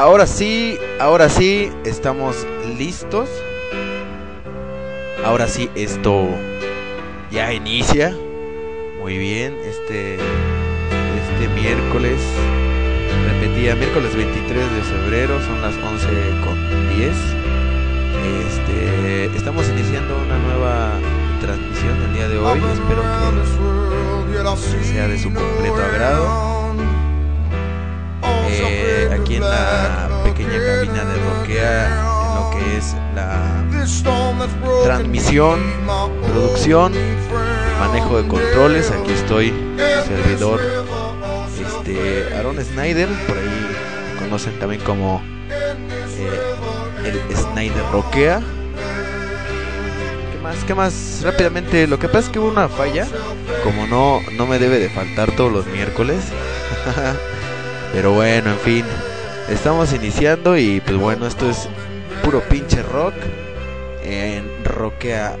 ahora sí, ahora sí, estamos listos. Ahora sí, esto ya inicia. Muy bien, este, este miércoles, repetía, miércoles 23 de febrero, son las 11 con 10. Este, estamos iniciando una nueva transmisión el día de hoy. Espero que sea de su completo agrado. Eh, aquí en la pequeña cabina de Roquea, en lo que es la transmisión, producción, manejo de controles. Aquí estoy, servidor este, Aaron Snyder, por ahí conocen también como eh, el Snyder Roquea. ¿Qué más? ¿Qué más? Rápidamente, lo que pasa es que hubo una falla, como no, no me debe de faltar todos los miércoles. Pero bueno, en fin, estamos iniciando y pues bueno, esto es puro pinche rock en Rockea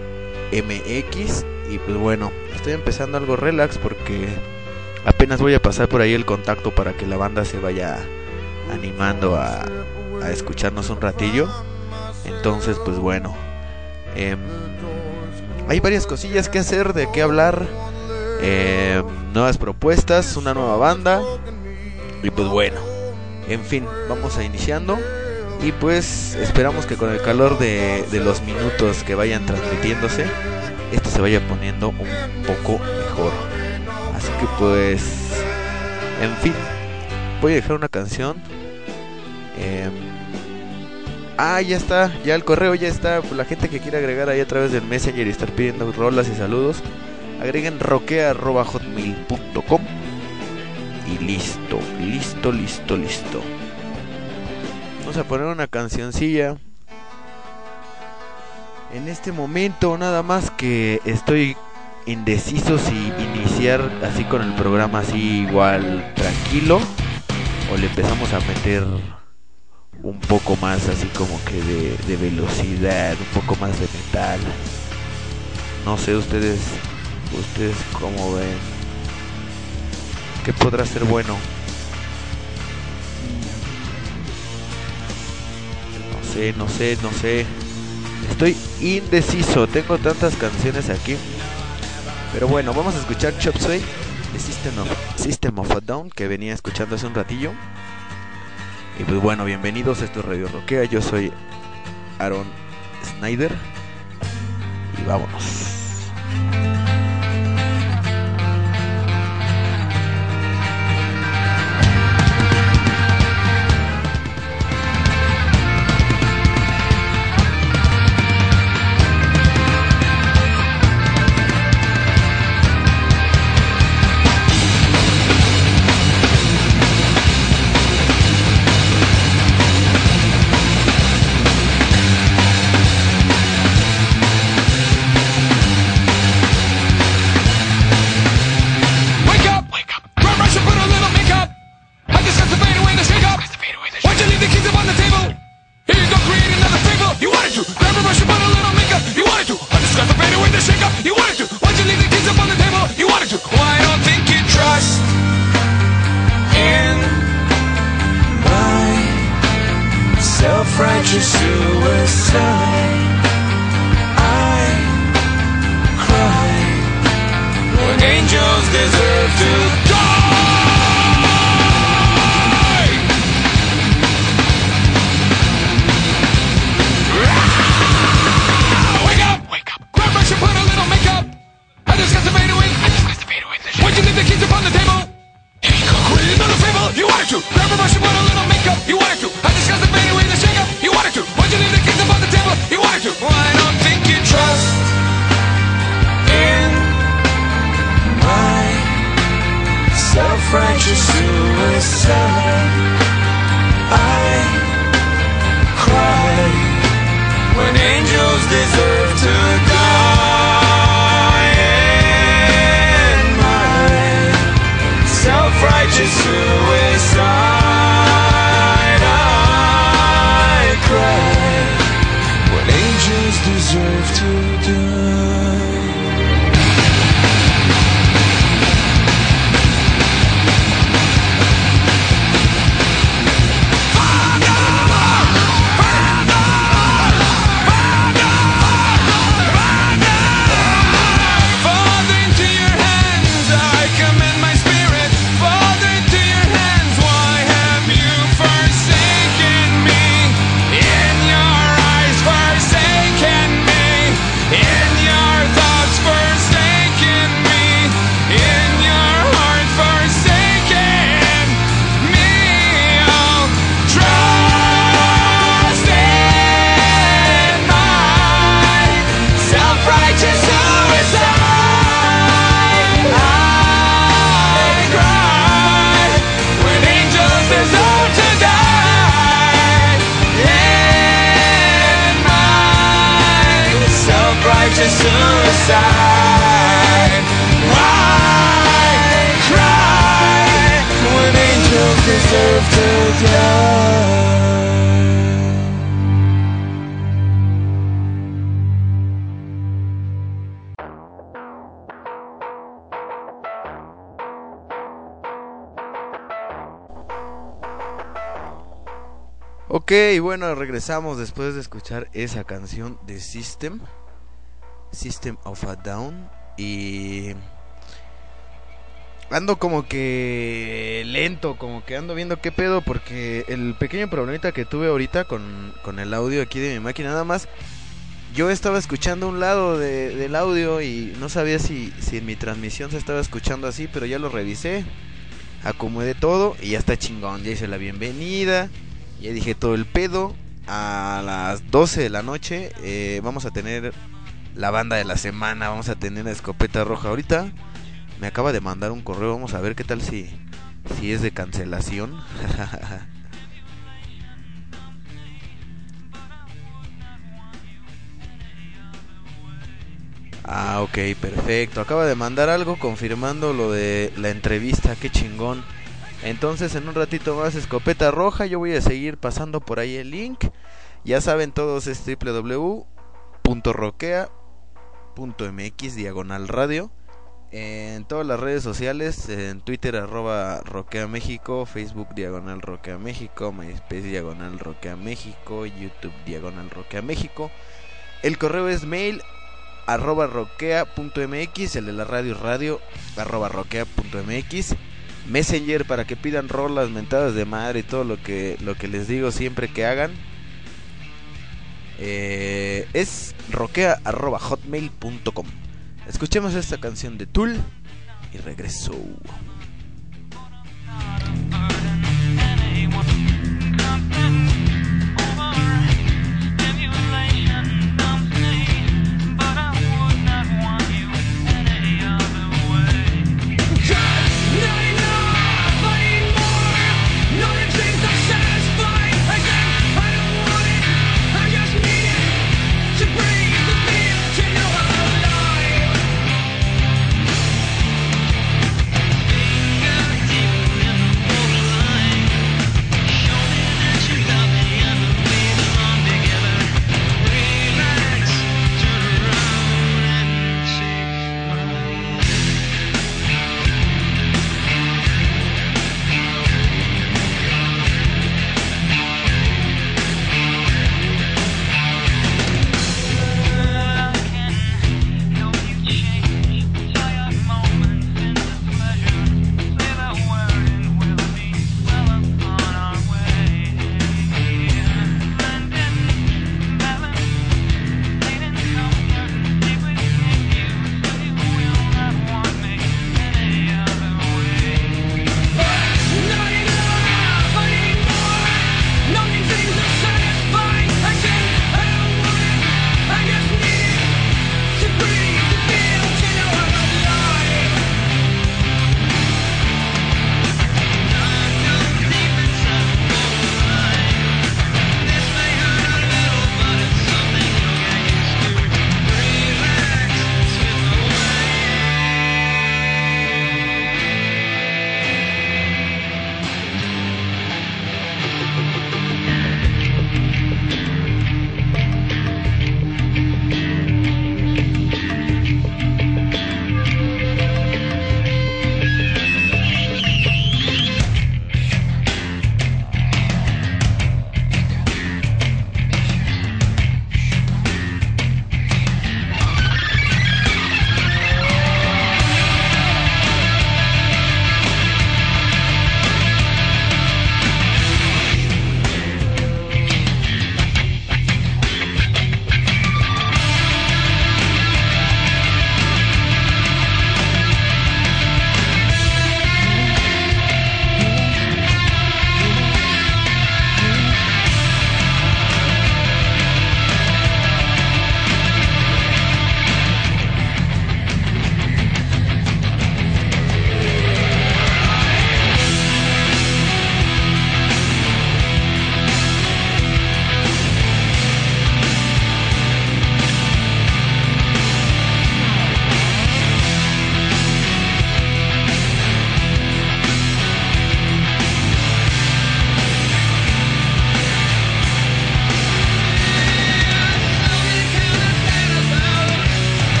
MX y pues bueno, estoy empezando algo relax porque apenas voy a pasar por ahí el contacto para que la banda se vaya animando a, escucharnos un ratillo. Entonces, pues bueno, em, hay varias cosillas que hacer, de qué hablar, em, nuevas propuestas, una nueva banda. Y pues bueno, en fin, vamos a iniciando. Y pues esperamos que con el calor de, de los minutos que vayan transmitiéndose, esto se vaya poniendo un poco mejor. Así que pues, en fin, voy a dejar una canción. Em, ah, ya está, ya el correo ya está. La gente que quiera agregar ahí a través del Messenger y estar pidiendo rolas y saludos, agreguen roquea.hotmail.com y listo, listo, listo, listo. Vamos a poner una cancioncilla. En este momento nada más que estoy indeciso si iniciar así con el programa así igual tranquilo o le empezamos a meter un poco más así como que de, de velocidad, un poco más de metal. No sé ustedes, ustedes cómo ven. ¿Qué podrá ser bueno? No sé, no sé, no sé. Estoy indeciso. Tengo tantas canciones aquí. Pero bueno, vamos a escuchar Chop Suey de System of, a Down que venía escuchando hace un ratillo. Y pues bueno, bienvenidos. Esto es Radio Roquea. Yo soy Aaron Snyder. Y vámonos. Bueno, regresamos después de escuchar esa canción de System, System of a Down, y ando como que lento, como que ando viendo qué pedo, porque el pequeño problemita que tuve ahorita con, con el audio aquí de mi máquina, nada más, yo estaba escuchando un lado de- del audio y no sabía si, si en mi transmisión se estaba escuchando así, pero ya lo revisé, acomodé todo y ya está chingón, ya hice la bienvenida. Ya dije todo el pedo. A las 12 de la noche eh, vamos a tener la banda de la semana. Vamos a tener la escopeta roja. Ahorita me acaba de mandar un correo. Vamos a ver qué tal si, si es de cancelación. ah, ok, perfecto. Acaba de mandar algo confirmando lo de la entrevista. Qué chingón. Entonces en un ratito más escopeta roja, yo voy a seguir pasando por ahí el link. Ya saben todos es www.roquea.mx diagonal radio. En todas las redes sociales, en Twitter arroba Roquea México, Facebook diagonal Roquea México, MySpace diagonal Roquea México, YouTube diagonal Roquea México. El correo es mail arroba roquea.mx, el de la radio radio arroba roquea.mx. Messenger para que pidan rolas, mentadas de madre y todo lo que, lo que les digo siempre que hagan. Eh, es roquea.hotmail.com. Escuchemos esta canción de Tool y regreso.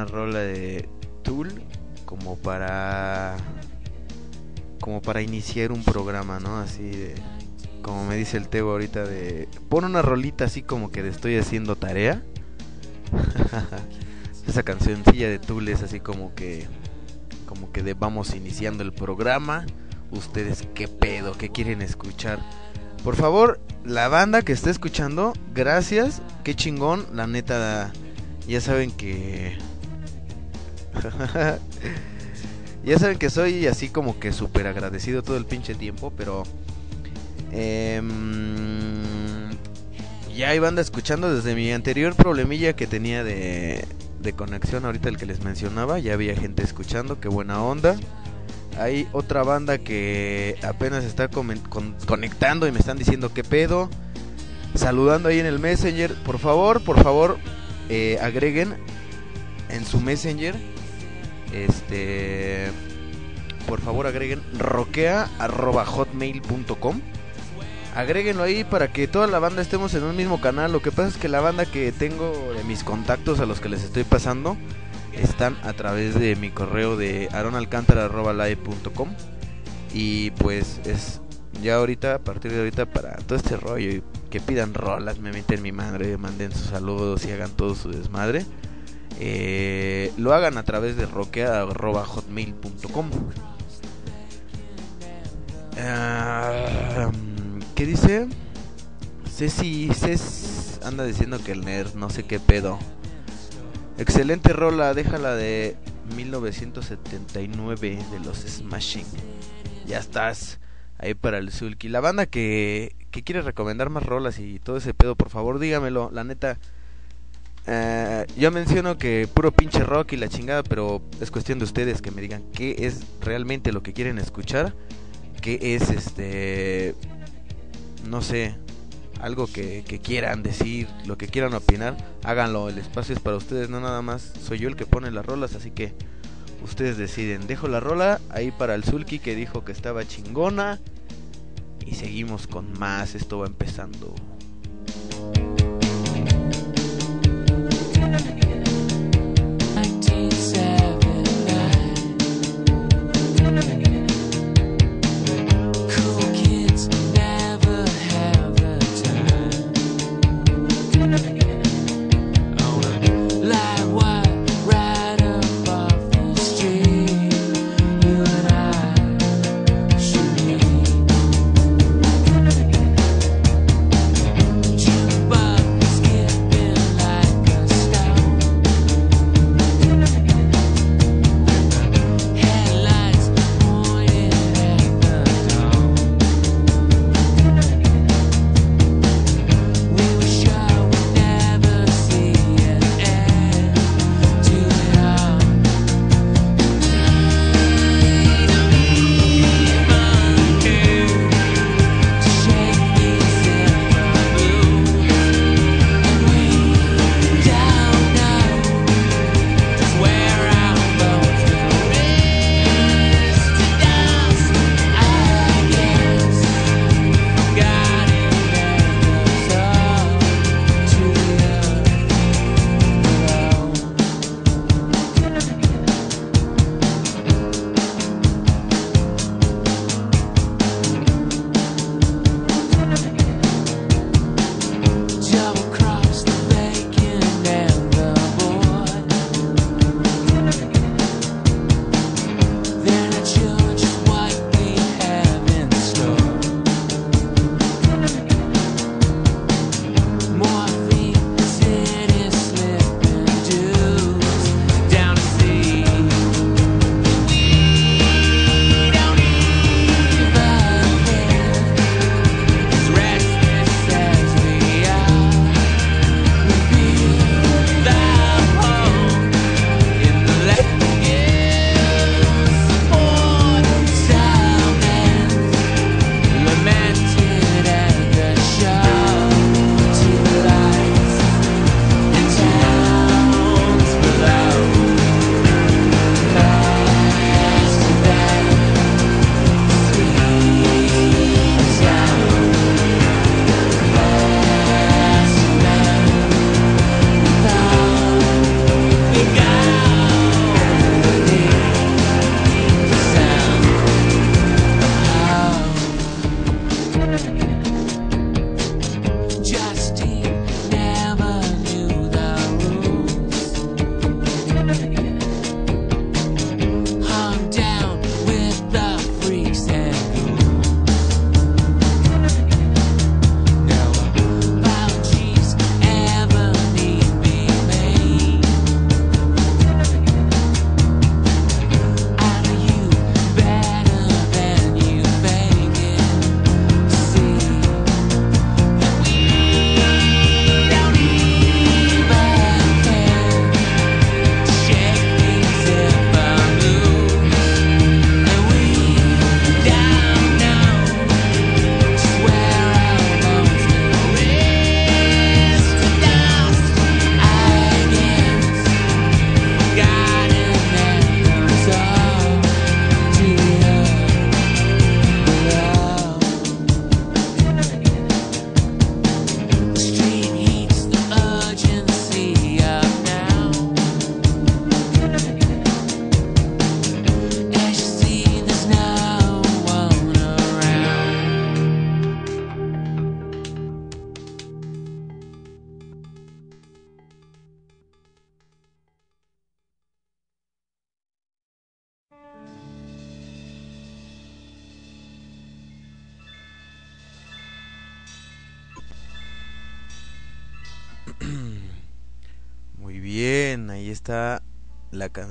Buena rola de Tool como para como para iniciar un programa, ¿no? Así de como me dice el Teo ahorita de pon una rolita así como que de estoy haciendo tarea. Esa cancioncilla de Tool es así como que como que de vamos iniciando el programa. Ustedes qué pedo, qué quieren escuchar. Por favor, la banda que está escuchando, gracias, qué chingón, la neta ya saben que ya saben que soy así como que súper agradecido todo el pinche tiempo, pero... Eh, ya hay banda escuchando desde mi anterior problemilla que tenía de, de conexión, ahorita el que les mencionaba, ya había gente escuchando, qué buena onda. Hay otra banda que apenas está conectando y me están diciendo qué pedo. Saludando ahí en el Messenger. Por favor, por favor, eh, agreguen en su Messenger este. Por favor, agreguen roquea.hotmail.com. Agréguenlo ahí para que toda la banda estemos en un mismo canal. Lo que pasa es que la banda que tengo de mis contactos a los que les estoy pasando están a través de mi correo de aronalcantara.live.com. Y pues es ya ahorita, a partir de ahorita, para todo este rollo, que pidan rolas, me meten mi madre, manden sus saludos y hagan todo su desmadre eh, lo hagan a través de roquea.hotmail.com. Uh, ¿Qué dice? Ceci, Ceci anda diciendo que el nerd, no sé qué pedo. Excelente rola, déjala de 1979 de los Smashing. Ya estás ahí para el Zulki. La banda que, que quiere recomendar más rolas y todo ese pedo, por favor dígamelo. La neta, eh, yo menciono que puro pinche rock y la chingada, pero es cuestión de ustedes que me digan qué es realmente lo que quieren escuchar, qué es este, no sé, algo que, que, quieran decir, lo que quieran opinar, háganlo, el espacio es para ustedes, no nada más soy yo el que pone las rolas, así que ustedes deciden. Dejo la rola ahí para el Zulki que dijo que estaba chingona y seguimos con más, esto va empezando. Ahí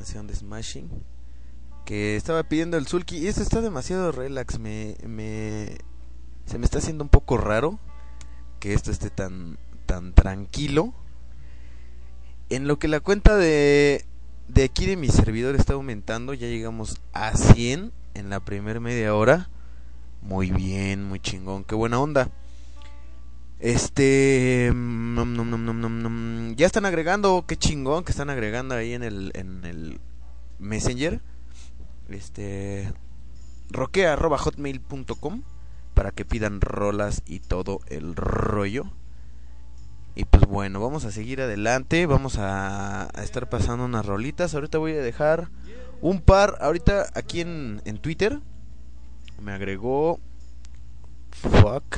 de Smashing que estaba pidiendo el Sulky. Y esto está demasiado relax. Me, me, se me está haciendo un poco raro que esto esté tan, tan tranquilo. En lo que la cuenta de, de aquí de mi servidor está aumentando, ya llegamos a 100 en la primera media hora. Muy bien, muy chingón, qué buena onda. Este. ya están agregando, qué chingón que están agregando ahí en el, en el Messenger. Este. roquea.hotmail.com para que pidan rolas y todo el rollo. Y pues bueno, vamos a seguir adelante. Vamos a, a, estar pasando unas rolitas. Ahorita voy a dejar un par. Ahorita aquí en, en Twitter me agregó. Fuck.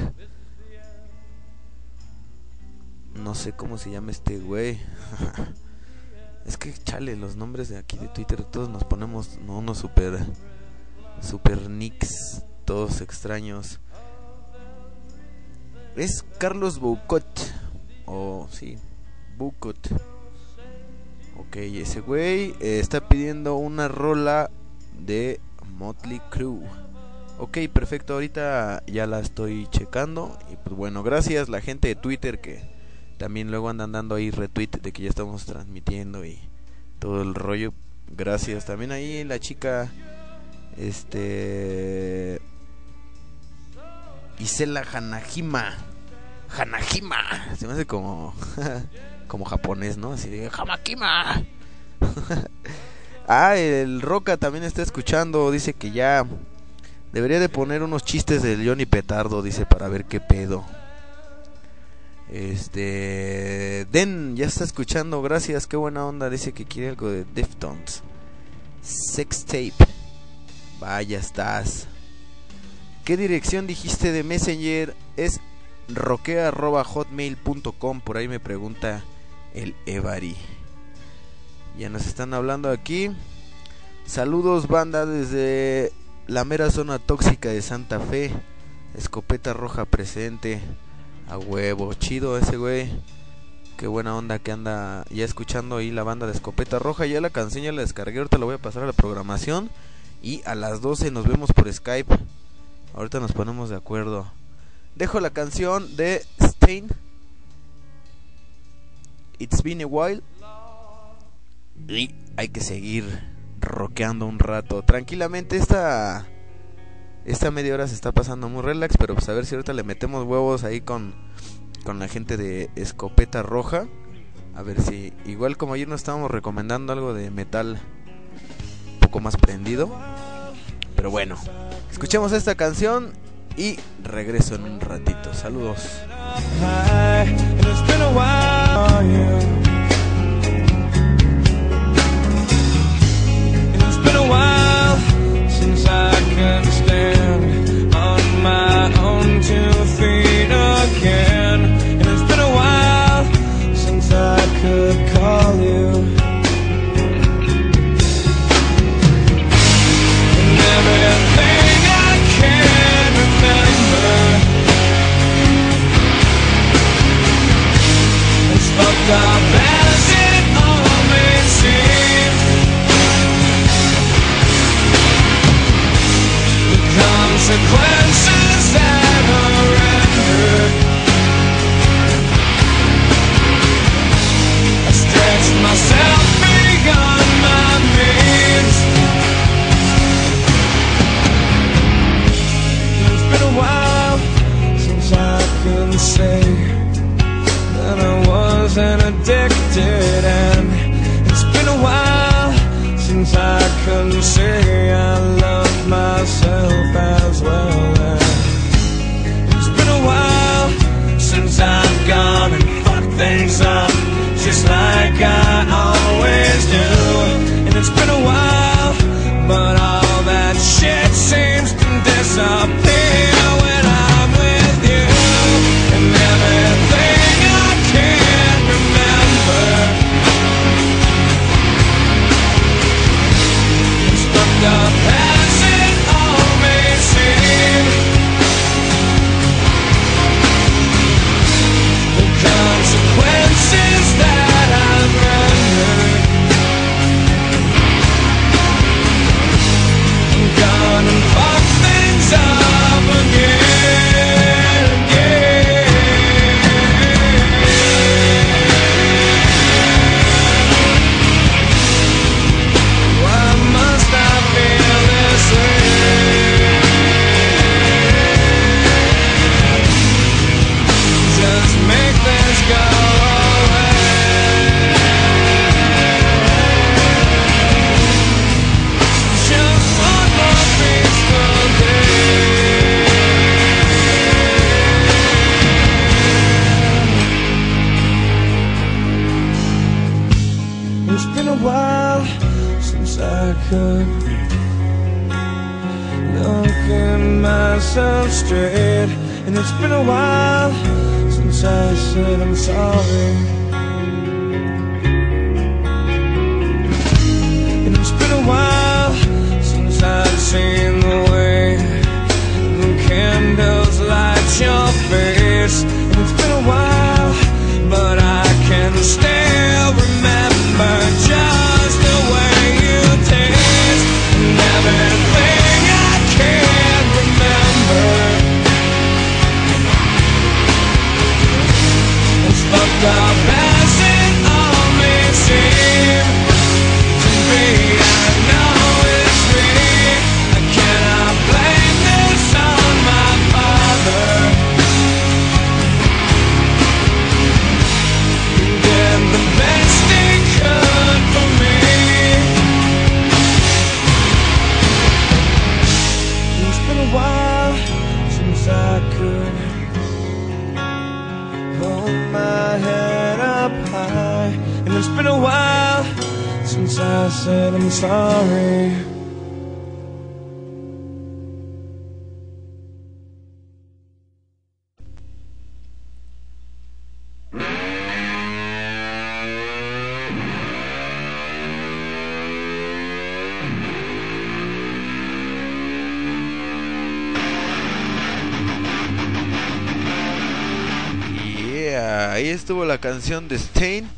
No sé cómo se llama este güey. es que chale, los nombres de aquí de Twitter todos nos ponemos no, unos super super nicks, todos extraños. Es Carlos Boucot. O oh, sí, Boucot. Ok, ese güey eh, está pidiendo una rola de Motley Crue. Ok, perfecto, ahorita ya la estoy checando. Y pues bueno, gracias la gente de Twitter que también luego andan dando ahí retweet de que ya estamos transmitiendo y todo el rollo. Gracias. También ahí la chica, este... Isela Hanajima. Hanajima. Se me hace como... como japonés, ¿no? Así de Hamakima. ah, el Roca también está escuchando. Dice que ya debería de poner unos chistes del Johnny Petardo. Dice para ver qué pedo. Este. Den, ya está escuchando, gracias, qué buena onda. Dice que quiere algo de Deftones. Sex tape. Vaya estás. ¿Qué dirección dijiste de Messenger? Es roquea.hotmail.com. Por ahí me pregunta el Evari. Ya nos están hablando aquí. Saludos, banda, desde la mera zona tóxica de Santa Fe. Escopeta roja presente. A huevo, chido ese güey. Qué buena onda que anda ya escuchando ahí la banda de Escopeta Roja. Ya la canción ya la descargué, ahorita la voy a pasar a la programación. Y a las 12 nos vemos por Skype. Ahorita nos ponemos de acuerdo. Dejo la canción de Stain. It's been a while. Y hay que seguir rockeando un rato. Tranquilamente esta esta media hora se está pasando muy relax, pero pues a ver si ahorita le metemos huevos ahí con, con la gente de Escopeta Roja. A ver si, igual como ayer nos estábamos recomendando algo de metal un poco más prendido. Pero bueno, escuchemos esta canción y regreso en un ratito. Saludos. On my own two feet again. And it's been a while since I could call you. And everything I can remember is fucked up. Consequences that are rendered. I stretched myself beyond my means. It's been a while since I can say that I wasn't addicted, and it's been a while since I can say I love myself as well. It's been a while since I've gone and fucked things up just like I always do. And it's been a while, but all that shit seems to disappear myself straight. And it's been a while since I said I'm sorry. And it's been a while since I've seen the way the candles light your face. And it's been a while, but I can still sorry. Ahí estuvo la canción de Stain.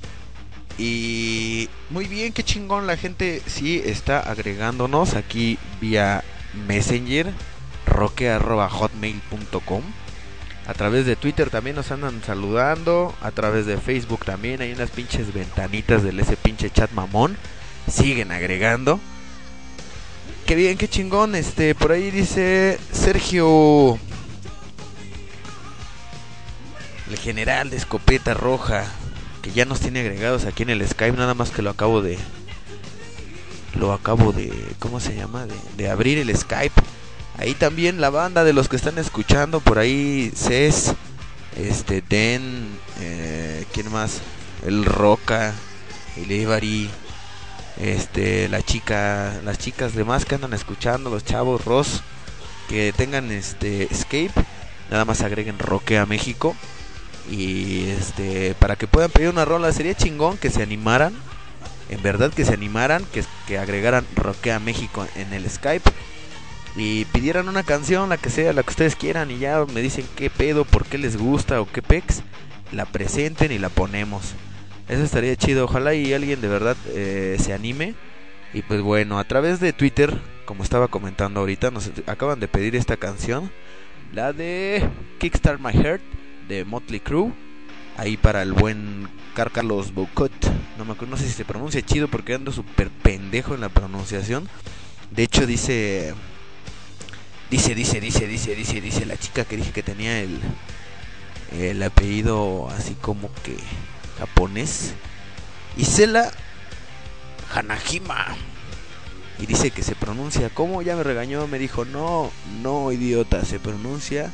Y muy bien, qué chingón la gente sí está agregándonos aquí vía Messenger, roque.hotmail.com. A través de Twitter también nos andan saludando. A través de Facebook también hay unas pinches ventanitas del ese pinche chat mamón. Siguen agregando. Qué bien, qué chingón. Este, por ahí dice Sergio el general de escopeta roja que ya nos tiene agregados aquí en el Skype nada más que lo acabo de lo acabo de cómo se llama de, de abrir el Skype. Ahí también la banda de los que están escuchando por ahí Cés este Den eh, quién más el Roca el Ivari este la chica las chicas demás que andan escuchando los chavos Ross que tengan este Escape nada más agreguen Roque a México y este para que puedan pedir una rola sería chingón que se animaran en verdad que se animaran que, que agregaran Roquea México en el Skype y pidieran una canción la que sea la que ustedes quieran y ya me dicen qué pedo por qué les gusta o qué pex la presenten y la ponemos. Eso estaría chido ojalá y alguien de verdad eh, se anime. Y pues bueno a través de Twitter como estaba comentando ahorita nos acaban de pedir esta canción la de Kickstart My Heart de Motley Crue. Ahí para el buen Car Carlos Boucot. No me acuerdo, no sé si se pronuncia chido porque ando súper pendejo en la pronunciación. De hecho dice dice dice dice dice dice dice la chica que dije que tenía el el apellido así como que japonés. Isela Hanajima. Y dice que se pronuncia como ya me regañó, me dijo, "No, no, idiota, se pronuncia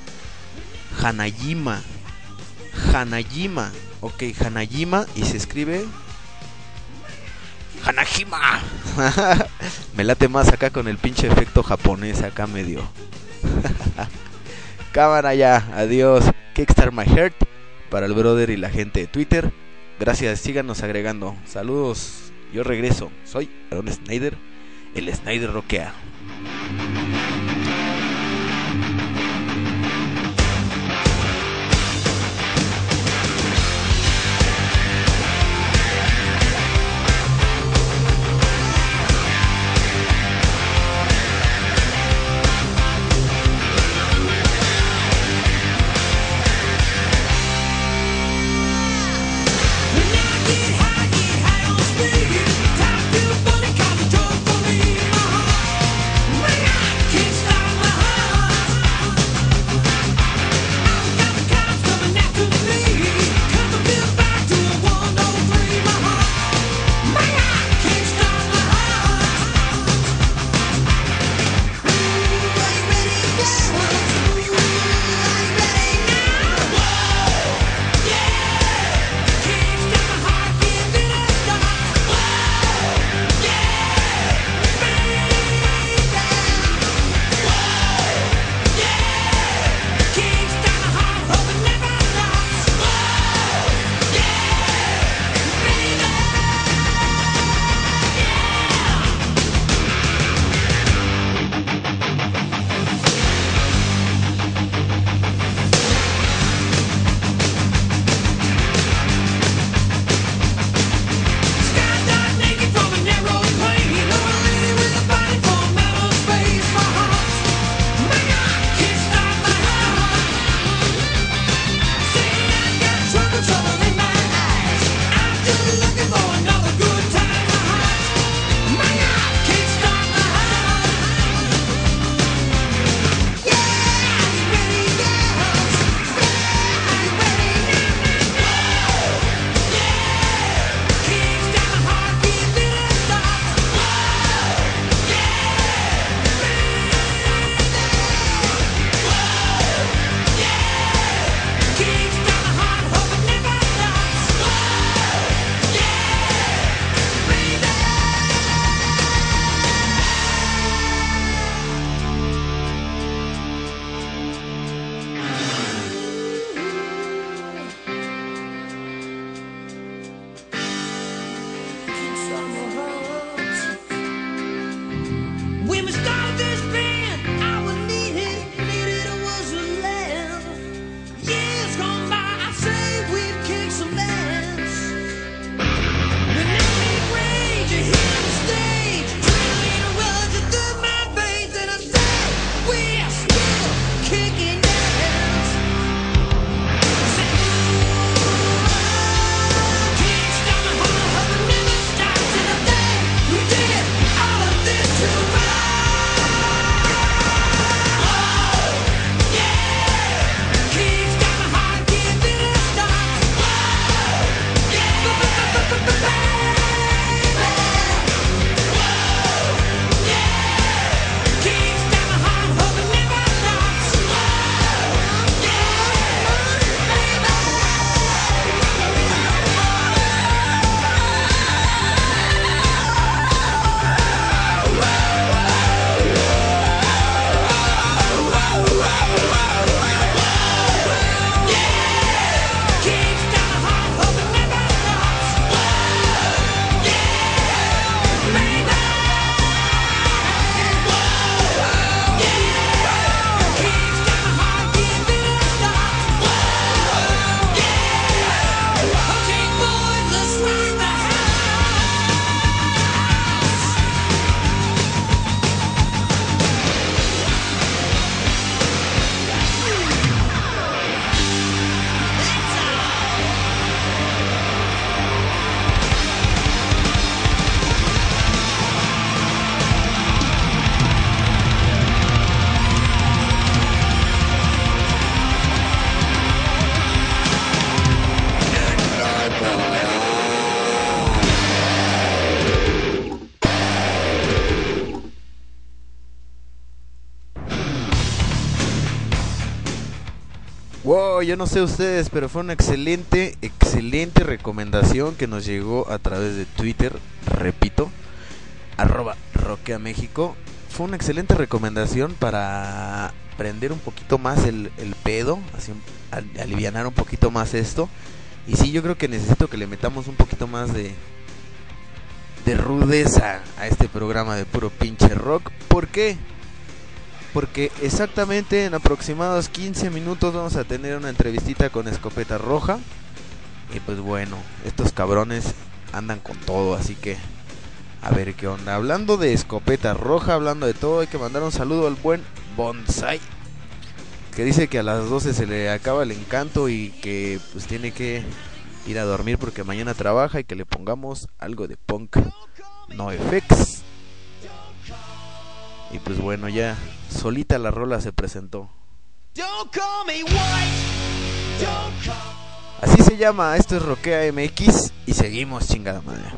Hanajima." Hanajima. Ok, Hanajima y se escribe Hanajima. Me late más acá con el pinche efecto japonés acá medio. Cámara ya, adiós. Kickstart My Heart para el brother y la gente de Twitter. Gracias, síganos agregando. Saludos, yo regreso. Soy Aaron Snyder, el Snyder Roquea. Yo no sé ustedes, pero fue una excelente, excelente recomendación que nos llegó a través de Twitter, repito, arroba Roquea México. Fue una excelente recomendación para prender un poquito más el, pedo, así aliviar un poquito más esto. Y sí, yo creo que necesito que le metamos un poquito más de, de rudeza a este programa de puro pinche rock. ¿Por qué? Porque exactamente en aproximados 15 minutos vamos a tener una entrevistita con Escopeta Roja. Y pues bueno, estos cabrones andan con todo, así que a ver qué onda. Hablando de Escopeta Roja, hablando de todo, hay que mandar un saludo al buen Bonsai. Que dice que a las 12 se le acaba el encanto y que pues tiene que ir a dormir porque mañana trabaja y que le pongamos algo de punk no effects. Y pues bueno, ya solita la rola se presentó. Así se llama, esto es Roquea MX y seguimos chingada madre.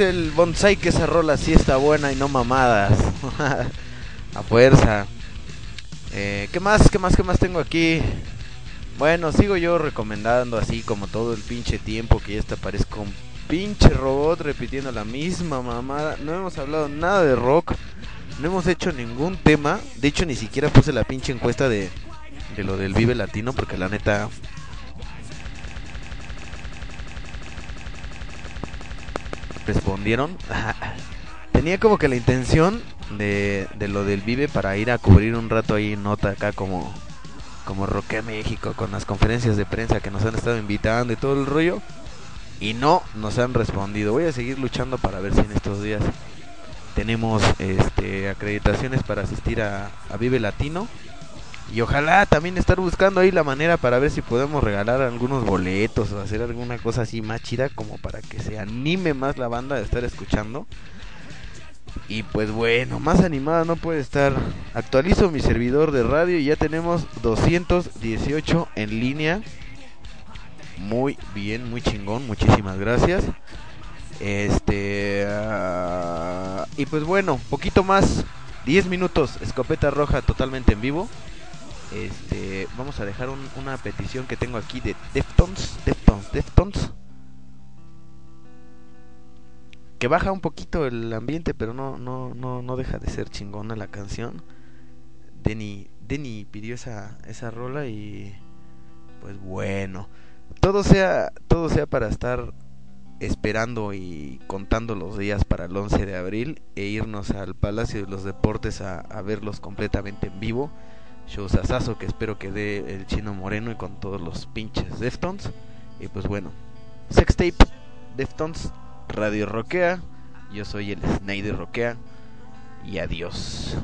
El bonsai que esa rola sí está buena y no mamadas. A fuerza. Eh, ¿Qué más? ¿Qué más? ¿Qué más tengo aquí? Bueno, sigo yo recomendando así como todo el pinche tiempo que ya te parezco un pinche robot repitiendo la misma mamada. No hemos hablado nada de rock. No hemos hecho ningún tema. De hecho, ni siquiera puse la pinche encuesta de, de lo del Vive Latino porque la neta respondieron. Tenía como que la intención de, de, lo del Vive para ir a cubrir un rato ahí nota acá como, como Roque México con las conferencias de prensa que nos han estado invitando y todo el rollo. Y no nos han respondido. Voy a seguir luchando para ver si en estos días tenemos este, acreditaciones para asistir a, a Vive Latino. Y ojalá también estar buscando ahí la manera para ver si podemos regalar algunos boletos o hacer alguna cosa así más chida como para que se anime más la banda de estar escuchando. Y pues bueno, más animada no puede estar. Actualizo mi servidor de radio y ya tenemos 218 en línea. Muy bien, muy chingón, muchísimas gracias. Este, uh, Y pues bueno, poquito más, 10 minutos, escopeta roja totalmente en vivo. Este, vamos a dejar un- una petición que tengo aquí de Deftones, Deftones, Deftones. Que baja un poquito el ambiente, pero no, no, no, no deja de ser chingona la canción. Denny, Denny pidió esa, esa rola y pues bueno, todo sea, todo sea para estar esperando y contando los días para el 11 de abril e irnos al Palacio de los Deportes a, a verlos completamente en vivo. Showsasazo que espero que dé el chino moreno y con todos los pinches Deftones. Y pues bueno, Sextape, Deftones, Radio Roquea. Yo soy el Snyder Roquea. Y adiós.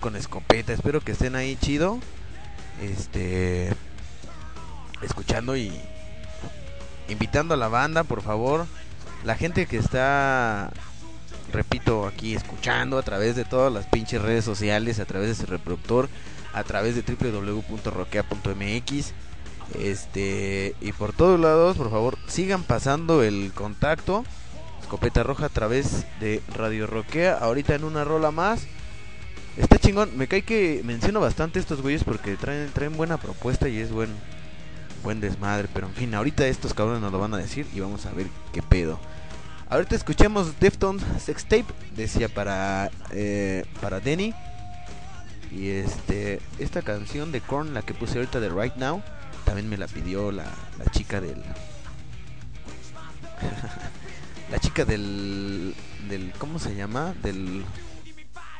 Con escopeta. Espero que estén ahí chido. Este. Escuchando y. Invitando a la banda, por favor. La gente que está. Repito, aquí escuchando a través de todas las pinches redes sociales, a través de ese reproductor, a través de www.roquea.mx. Este, y por todos lados, por favor, sigan pasando el contacto. Escopeta roja a través de Radio Roquea. Ahorita en una rola más. Está chingón. Me cae que menciono bastante estos güeyes porque traen, buena propuesta y es buen, buen desmadre. Pero en fin, ahorita estos cabrones nos lo van a decir y vamos a ver qué pedo. Ahorita escuchemos Deftones Sex Tape. Decía para, eh, para Denny. Y este, esta canción de Korn, la que puse ahorita de Right Now, también me la pidió la, la chica del. la chica del. del. ¿Cómo se llama? Del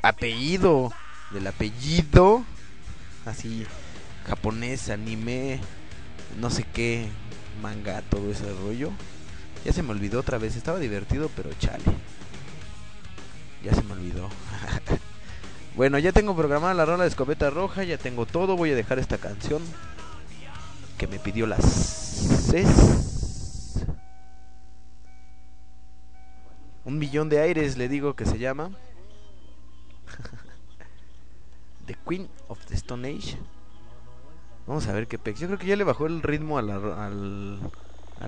apellido. Del apellido. Así, japonés, anime, no sé qué, manga, todo ese rollo. Ya se me olvidó otra vez, estaba divertido, pero chale. Ya se me olvidó. bueno, ya tengo programada la rola de escopeta roja, ya tengo todo. Voy a dejar esta canción que me pidió las CES. Un millón de aires le digo que se llama. The Queen of the Stone Age. Vamos a ver qué pex. Yo creo que ya le bajó el ritmo a, la,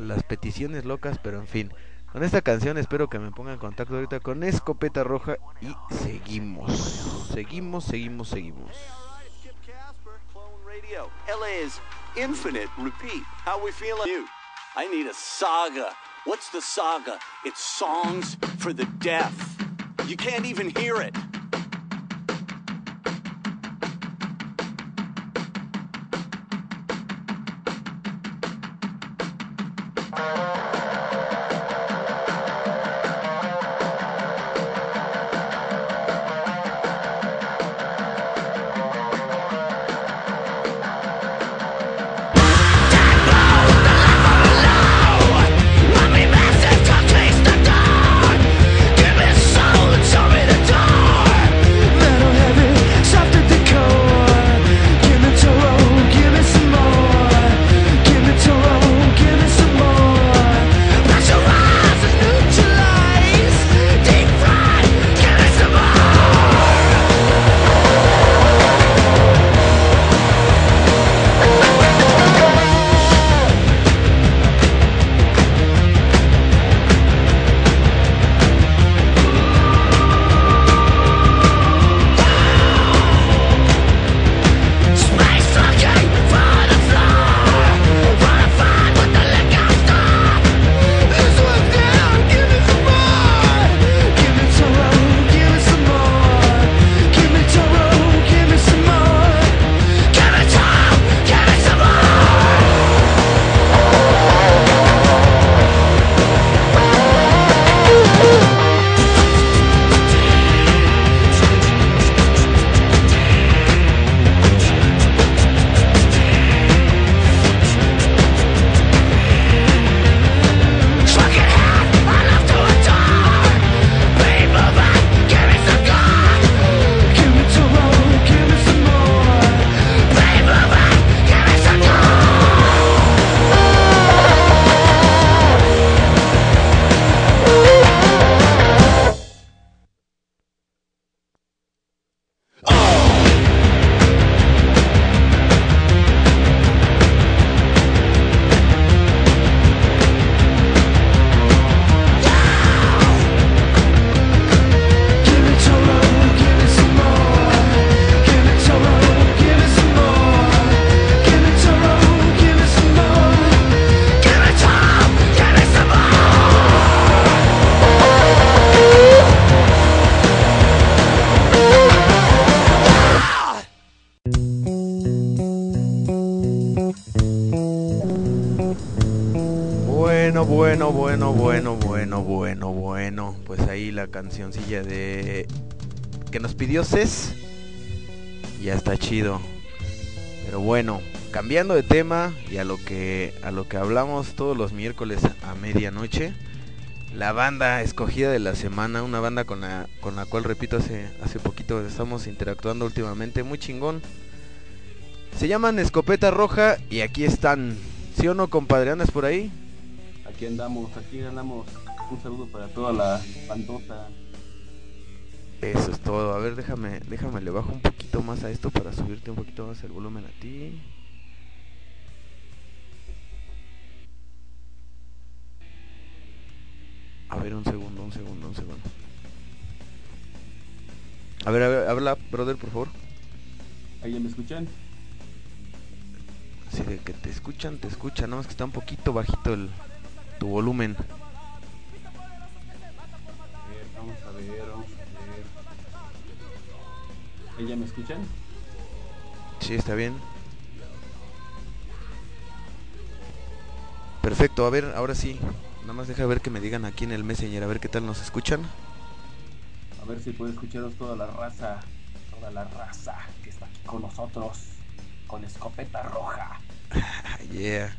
las peticiones locas, pero en fin. Con esta canción espero que me pongan en contacto ahorita con Escopeta Roja y seguimos. Seguimos, seguimos, seguimos. Skip Casper, Clone Radio. LA is infinite. Repeat. How we feeling? You. I need a saga. What's the saga? It's songs for the deaf. You can't even hear it. Cancioncilla de que nos pidió Cés. Ya está chido. Pero bueno, cambiando de tema y a lo que a lo que hablamos todos los miércoles a medianoche. La banda escogida de la semana, una banda con la, con la cual repito hace, hace poquito estamos interactuando últimamente, muy chingón. Se llaman Escopeta Roja y aquí están. ¿Sí o no, compadre? ¿Andas por ahí? Aquí andamos, aquí andamos. Un saludo para toda la bandota. Eso es todo. A ver, déjame, déjame, le bajo un poquito más a esto para subirte un poquito más el volumen a ti. A ver, un segundo, un segundo, un segundo. A ver, a ver, habla, brother, por favor. ¿Ahí ya me escuchan? Así de que te escuchan, te escuchan, nada más que está un poquito bajito el tu volumen. Ver, vamos a ver, vamos a ver. ¿Ahí ya me escuchan? Sí, está bien. Perfecto, a ver, ahora sí. Nada más deja ver que me digan aquí en el Messenger, a ver qué tal nos escuchan. A ver si puede escucharos toda la raza, toda la raza que está aquí con nosotros, con escopeta roja. Ah, yeah.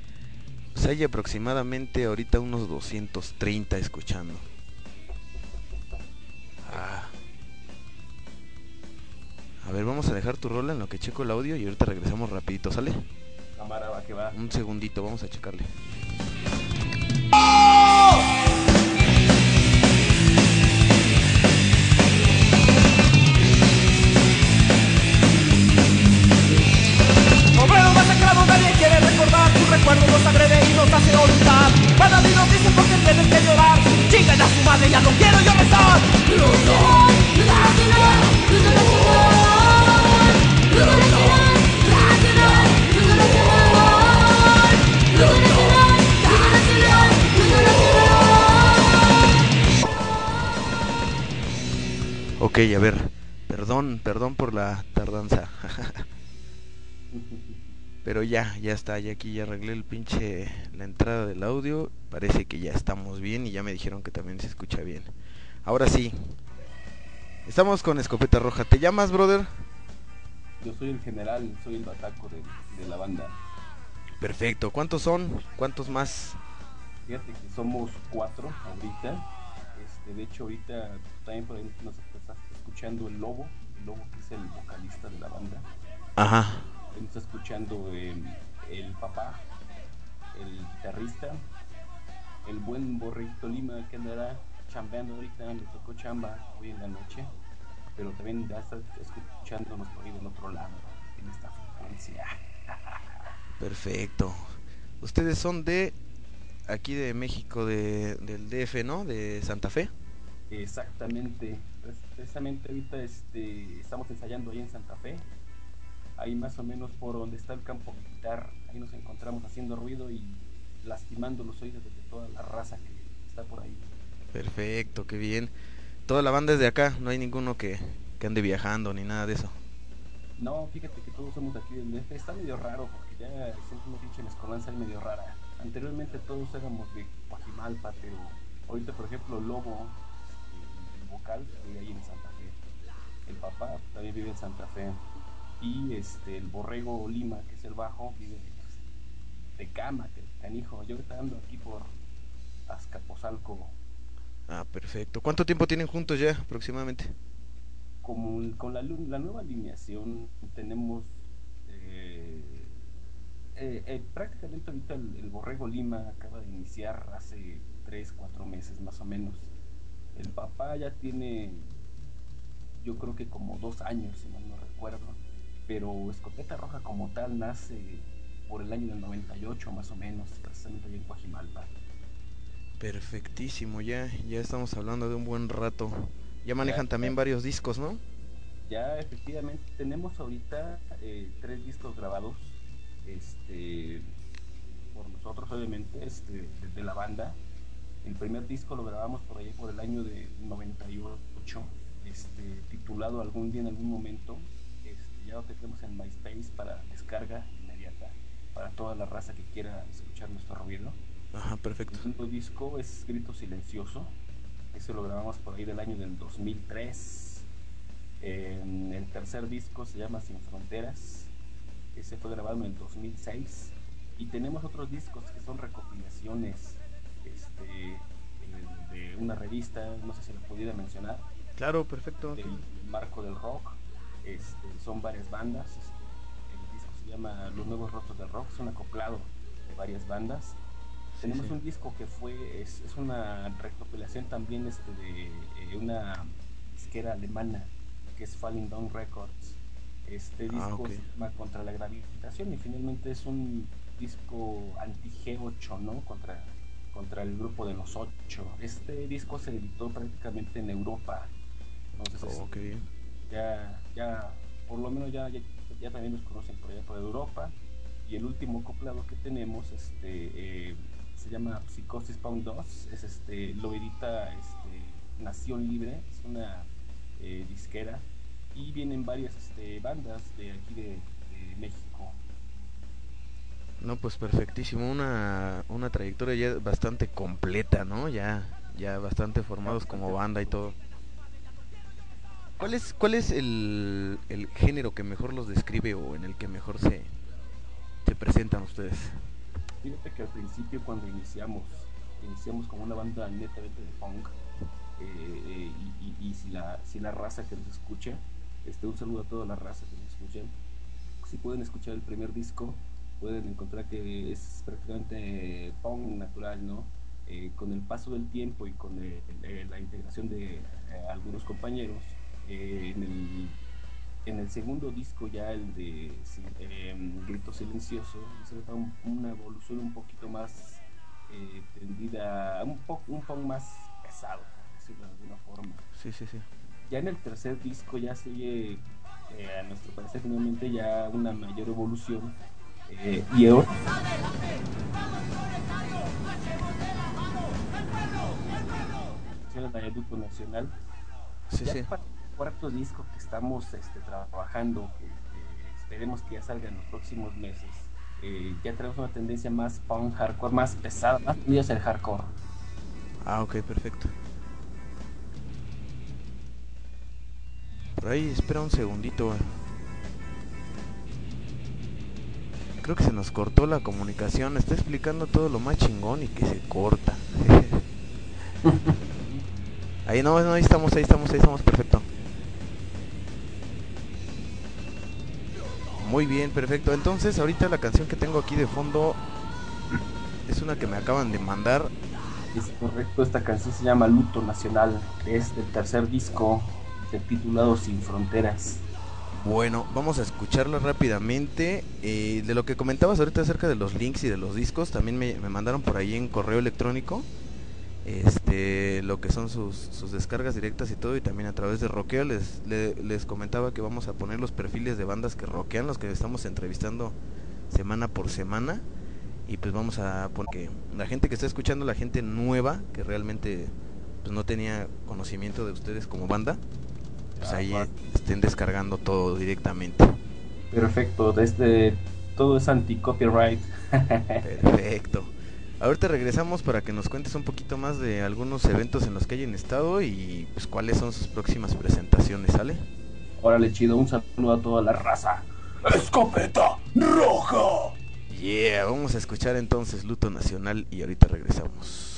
Pues hay aproximadamente ahorita unos 230 escuchando. Ah. A ver, vamos a dejar tu rola en lo que checo el audio y ahorita regresamos rapidito, ¿sale? Cámara va que va. Un segundito, vamos a checarle. Obrero masacrado, recordar Tu recuerdo nos agrede y nos hace olvidar Para mí nos dicen porque tienes que llorar Chingan a su madre, ya no quiero yo rezar Ok, a ver. Perdón, perdón por la tardanza. Pero ya, ya está, ya aquí ya arreglé el pinche la entrada del audio. Parece que ya estamos bien y ya me dijeron que también se escucha bien. Ahora sí. Estamos con escopeta roja. ¿Te llamas, brother? Yo soy el general, soy el bataco de, de la banda. Perfecto. ¿Cuántos son? ¿Cuántos más? Fíjate que somos cuatro ahorita. Este, de hecho, ahorita también por ahí nos está escuchando el Lobo, el Lobo que es el vocalista de la banda. Ajá. Nos está escuchando el, el papá, el guitarrista, el buen Borreguito Lima que andará chambeando ahorita, le tocó chamba hoy en la noche, pero también ya está escuchándonos por ahí del otro lado, en esta frecuencia. Perfecto. Ustedes son de aquí de México, de, del DF, ¿no? De Santa Fe. Exactamente, precisamente ahorita este, estamos ensayando ahí en Santa Fe, ahí más o menos por donde está el campo militar, ahí nos encontramos haciendo ruido y lastimando los oídos de toda la raza que está por ahí. Perfecto, qué bien. Toda la banda es de acá, no hay ninguno que, que ande viajando ni nada de eso. No, fíjate que todos somos de aquí del DF, está medio raro porque ya siempre una pinche mezcolanza ahí medio rara. Anteriormente todos éramos de Guajimalpa, pero ahorita por ejemplo Lobo, este, el vocal, vive ahí en Santa Fe. El papá también vive en Santa Fe. Y este el Borrego Lima, que es el bajo, vive pues, de cama, canijo. Yo ando aquí por Azcapotzalco, Ah, perfecto. ¿Cuánto tiempo tienen juntos ya aproximadamente? como con la nueva alineación tenemos eh, eh, eh, prácticamente ahorita el, el Borrego Lima acaba de iniciar hace 3, 4 meses más o menos. El papá ya tiene yo creo que como dos años, si mal no recuerdo, pero Escopeta Roja como tal nace por el año del 98 más o menos, precisamente allá en Guajimalpa. Perfectísimo, ya, ya estamos hablando de un buen rato. Ya manejan Ya, también ya. varios discos, ¿no? Ya efectivamente tenemos ahorita eh, tres discos grabados este, por nosotros obviamente este, desde la banda. El primer disco lo grabamos por ahí por el año de 98, este, titulado Algún día en algún momento. Ya lo tenemos en MySpace para descarga inmediata para toda la raza que quiera escuchar nuestro ruido. Ajá, El perfecto. segundo disco es Grito Silencioso. Ese lo grabamos por ahí del año del 2003. En el tercer disco se llama Sin Fronteras. Ese fue grabado en el 2006. Y tenemos otros discos que son recopilaciones este, eh, de una revista, no sé si lo pudiera mencionar, Claro, perfecto. del marco del rock. Este, son varias bandas. el disco se llama Los Nuevos Rostros del Rock. Es un acoplado de varias bandas. Sí, Tenemos sí. un disco que fue, es, es una recopilación también este, de eh, una disquera alemana que es Falling Down Records. Este disco Ah, se llama Contra la Gravitación y finalmente es un disco anti-G8, ¿no? Contra, contra el grupo de los ocho. Este disco se editó prácticamente en Europa. Entonces, Oh, qué bien. Ya, ya, por lo menos ya, ya, ya también nos conocen por allá por Europa. Y el último acoplado que tenemos este, eh, se llama Psicosis Pound 2, es este, lo edita este, Nación Libre, es una eh, disquera. Y vienen varias este, bandas de aquí de, de México. No, pues perfectísimo. Una, una trayectoria ya bastante completa, ¿no? Ya, ya bastante formados como banda y todo. ¿Cuál es, cuál es el, el género que mejor los describe o en el que mejor se, se presentan ustedes? Fíjate que al principio cuando iniciamos, iniciamos como una banda netamente de punk, eh, eh, y, si, la, si la raza que nos escucha, este, un saludo a toda la raza que nos escuchan, si pueden escuchar el primer disco, pueden encontrar que es prácticamente punk natural, ¿no? Eh, con el paso del tiempo y con la integración de algunos compañeros, eh, en el en el segundo disco ya el de em, Grito Silencioso se nota un- una evolución un poquito más eh, tendida, un poco un poco más pesado, por decirlo de alguna forma. Sí, sí, sí. Ya en el tercer disco ya oye, eh, a nuestro parecer finalmente ya una mayor evolución eh, y ahora el Nacional Sí, ya sí. Cuarto disco que estamos este, trabajando, que, que esperemos que ya salga en los próximos meses, eh, ya tenemos una tendencia más punk hardcore, más pesada, más tendida hacia el hardcore. Ah, ok, perfecto. Por ahí, espera un segundito. eh. Creo que se nos cortó la comunicación. Está explicando todo lo más chingón y que se corta. ahí no, ahí estamos, ahí estamos, ahí estamos, perfecto. Muy bien, perfecto. Entonces, ahorita la canción que tengo aquí de fondo es una que me acaban de mandar. Es correcto, esta canción se llama Luto Nacional, es del tercer disco titulado Sin Fronteras. Bueno, vamos a escucharlo rápidamente. Eh, de lo que comentabas ahorita acerca de los links y de los discos, también me, me mandaron por ahí en correo electrónico este, lo que son sus, sus descargas directas y todo, y también a través de Rockea les, le- les comentaba que vamos a poner los perfiles de bandas que rockean, los que estamos entrevistando semana por semana, y pues vamos a poner que la gente que está escuchando, la gente nueva, que realmente pues no tenía conocimiento de ustedes como banda, pues ahí Ah, estén descargando todo directamente. Perfecto, desde todo es anti-copyright. Perfecto. Ahorita regresamos para que nos cuentes un poquito más de algunos eventos en los que hayan estado y pues cuáles son sus próximas presentaciones, ¿sale? Órale, chido, un saludo a toda la raza. ¡Escopeta roja! Yeah, vamos a escuchar entonces Luto Nacional y ahorita regresamos.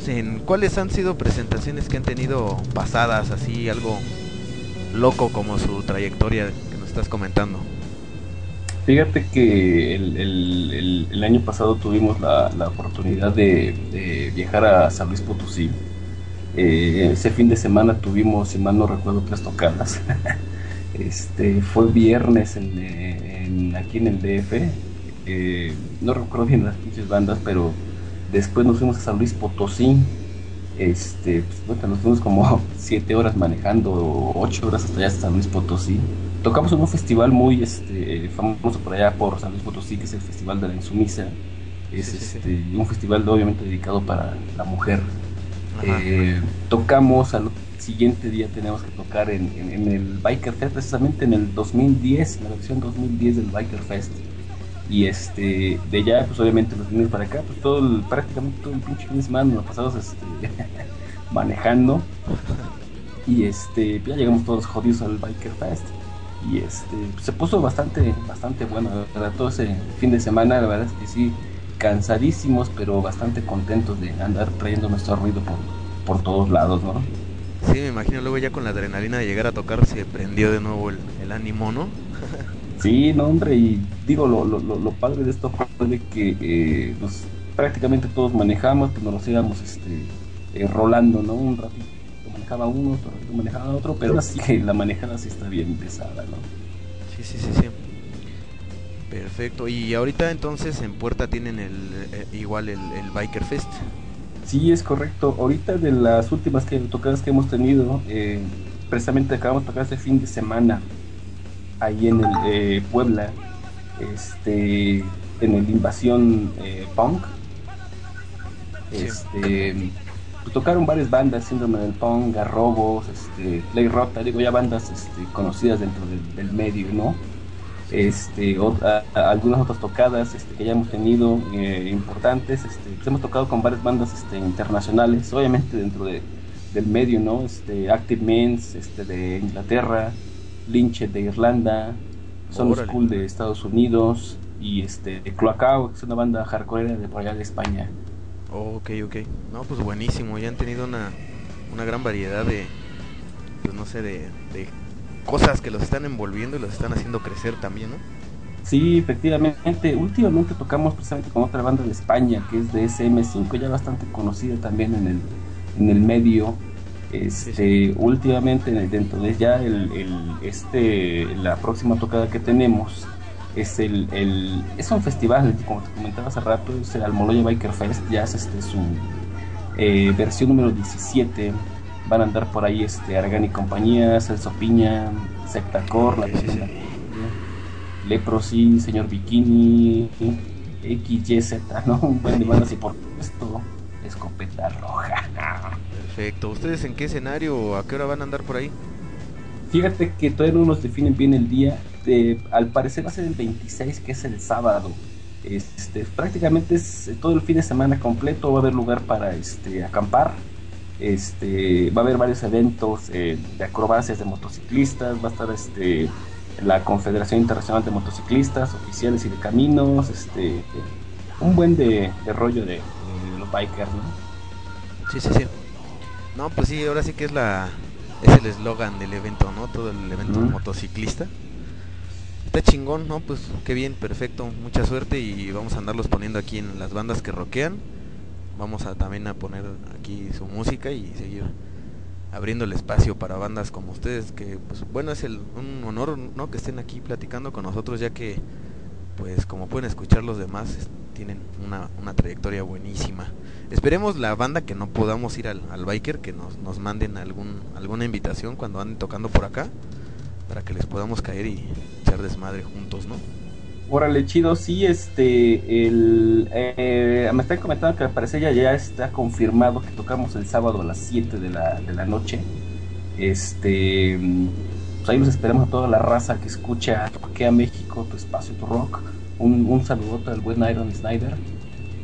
En cuáles han sido presentaciones que han tenido pasadas, así algo loco como su trayectoria que nos estás comentando. Fíjate que el, el- año pasado tuvimos la, la oportunidad de, viajar a San Luis Potosí. Eh, ese fin de semana tuvimos, si mal no recuerdo, tres tocadas. este, fue viernes en- aquí en el DF. eh, no recuerdo bien las pinches bandas, pero después nos fuimos a San Luis Potosí. Este, pues, puta, nos fuimos como siete horas manejando, ocho horas hasta allá hasta San Luis Potosí. Tocamos en un festival muy este, famoso por allá por San Luis Potosí, que es el Festival de la Insumisa. Es Sí, sí, sí. este, un festival obviamente dedicado para la mujer. Ajá. Eh, tocamos al siguiente día tenemos que tocar en, en- en el Biker Fest, precisamente en el 2010, en la versión 2010 del Biker Fest. Y este, de allá, pues obviamente nos vinimos para acá, pues todo el, prácticamente todo el pinche fin de semana nos pasamos este, manejando. Y este, pues, ya llegamos todos jodidos al Biker Fest. Y este, pues, se puso bastante, bastante bueno, verdad, todo ese fin de semana, la verdad es que sí, cansadísimos, pero bastante contentos de andar trayendo nuestro ruido por, por todos lados, ¿no? Sí, me imagino luego ya con la adrenalina de llegar a tocar se prendió de nuevo el, el ánimo, ¿no? Sí, no, hombre, y digo, lo, lo, lo, padre de esto fue de que eh, pues, prácticamente todos manejamos, pues nos los íbamos este, eh, rolando, ¿no? Un ratito manejaba uno, otro ratito manejaba otro, pero así que la manejada sí está bien pesada, ¿no? Sí, sí, sí, sí. Perfecto. Y ahorita entonces en Puerta tienen el eh, igual el, el Biker Fest. Sí, es correcto. Ahorita de las últimas que, tocadas que hemos tenido, eh, precisamente acabamos de tocar este fin de semana ahí en el eh, Puebla, este, en el Invasión eh, Punk. Este, pues, tocaron varias bandas, Síndrome del Punk, Garrobos, este, Ley Rota, digo ya bandas este, conocidas dentro del, del medio, ¿no? Este, ot- a- a- algunas otras tocadas este, que ya hemos tenido eh, importantes, este, pues hemos tocado con varias bandas este, internacionales, obviamente dentro de, del medio, ¿no? Este, Active Mens este, de Inglaterra, Lynchet de Irlanda, Son. School de Estados Unidos y este, Cloacao, que es una banda hardcore de por allá de España. Oh, ok, ok. No, pues buenísimo. Ya han tenido una, una gran variedad de, pues no sé, de, de cosas que los están envolviendo y los están haciendo crecer también, ¿no? Sí, efectivamente. Últimamente tocamos precisamente con otra banda de España que es de SM5, ya bastante conocida también en el, en el medio. Este, Sí, últimamente dentro de ya el, el- este, la próxima tocada que tenemos es el, el- es un festival, como te comentaba hace rato, es el Almoloya Biker Fest, ya es este su eh, versión número 17. Van a andar por ahí este Argan y compañía, Celso Piña, Secta Core, la Sí, sí, sí. Leprosy, Señor Bikini, XYZ, ¿no? Un buen de bandas y por esto, Escopeta Roja. Perfecto. ¿Ustedes en qué escenario o a qué hora van a andar por ahí? Fíjate que todavía no nos definen bien el día. eh, al parecer va a ser el 26, que es el sábado. Este, prácticamente es todo el fin de semana completo. Va a haber lugar para este, acampar. Este, va a haber varios eventos eh, de acrobacias de motociclistas. Va a estar este, la Confederación Internacional de Motociclistas, oficiales y de caminos. Este, un buen de, de rollo de, de los bikers, ¿no? Sí, sí, sí. No, pues sí, ahora sí que es la es el eslogan del evento, ¿no? Todo el evento motociclista. Está chingón, ¿no? Pues qué bien, perfecto. Mucha suerte y vamos a andarlos poniendo aquí en las bandas que rockean. Vamos a también a poner aquí su música y seguir abriendo el espacio para bandas como ustedes que pues bueno, es el un honor, ¿no? que estén aquí platicando con nosotros ya que pues como pueden escuchar los demás tienen una, una trayectoria buenísima. Esperemos la banda que no podamos ir al, al biker que nos, nos manden algún, alguna invitación cuando anden tocando por acá para que les podamos caer y echar desmadre juntos, ¿no? Órale, chido, sí, este, el, eh, me están comentando que al parecer ya, ya está confirmado que tocamos el sábado a las 7 de la, de la noche. Este, pues ahí los esperamos a toda la raza que escucha a México, tu espacio, tu rock. Un, un saludote al buen Iron Snyder.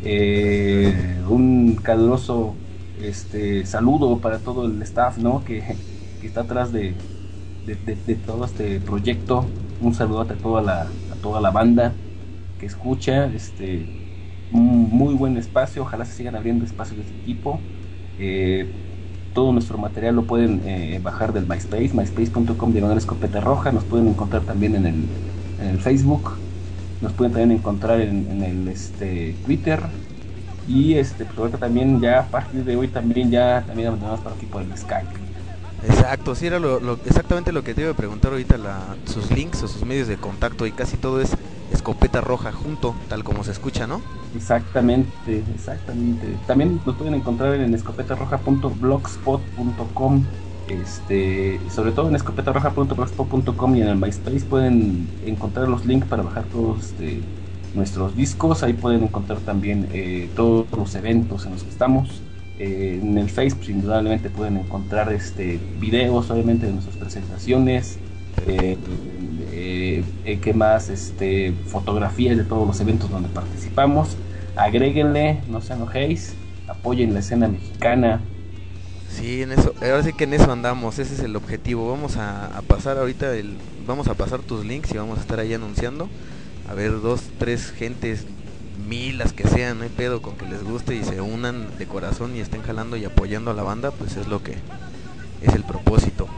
Eh, un caluroso este, saludo para todo el staff, ¿no? Que, que está atrás de, de, de- de todo este proyecto. Un saludote a toda la, toda la banda que escucha. Este, un muy buen espacio. Ojalá se sigan abriendo espacios de este tipo. Eh, todo nuestro material lo pueden eh, bajar del MySpace, myspace.com diagonal escopeta roja. Nos pueden encontrar también en el, en el Facebook. Nos pueden también encontrar en, en el este, Twitter. Y este, pues también ya a partir de hoy también ya también abandonamos por aquí por el Skype. Exacto, sí era lo, lo- exactamente lo que te iba a preguntar ahorita, la, sus links o sus medios de contacto y casi todo es escopeta roja junto, tal como se escucha, ¿no? Exactamente, exactamente. También nos pueden encontrar en escopetarroja.blogspot.com. Este, sobre todo en escopetarroja.blogspot.com y en el MySpace pueden encontrar los links para bajar todos este, nuestros discos. Ahí pueden encontrar también eh, todos los eventos en los que estamos. Eh, en el Facebook indudablemente pueden encontrar este videos obviamente de nuestras presentaciones. Eh, ¿Qué más? Este, fotografías de todos los eventos donde participamos. Agréguenle, no se enojéis, apoyen la escena mexicana. Sí, en eso, ahora sí que en eso andamos, ese es el objetivo. Vamos a, a pasar ahorita el, vamos a pasar tus links y vamos a estar ahí anunciando. A ver, dos, tres gentes, mil las que sean, no hay pedo con que les guste y se unan de corazón y estén jalando y apoyando a la banda, pues es lo que es el propósito.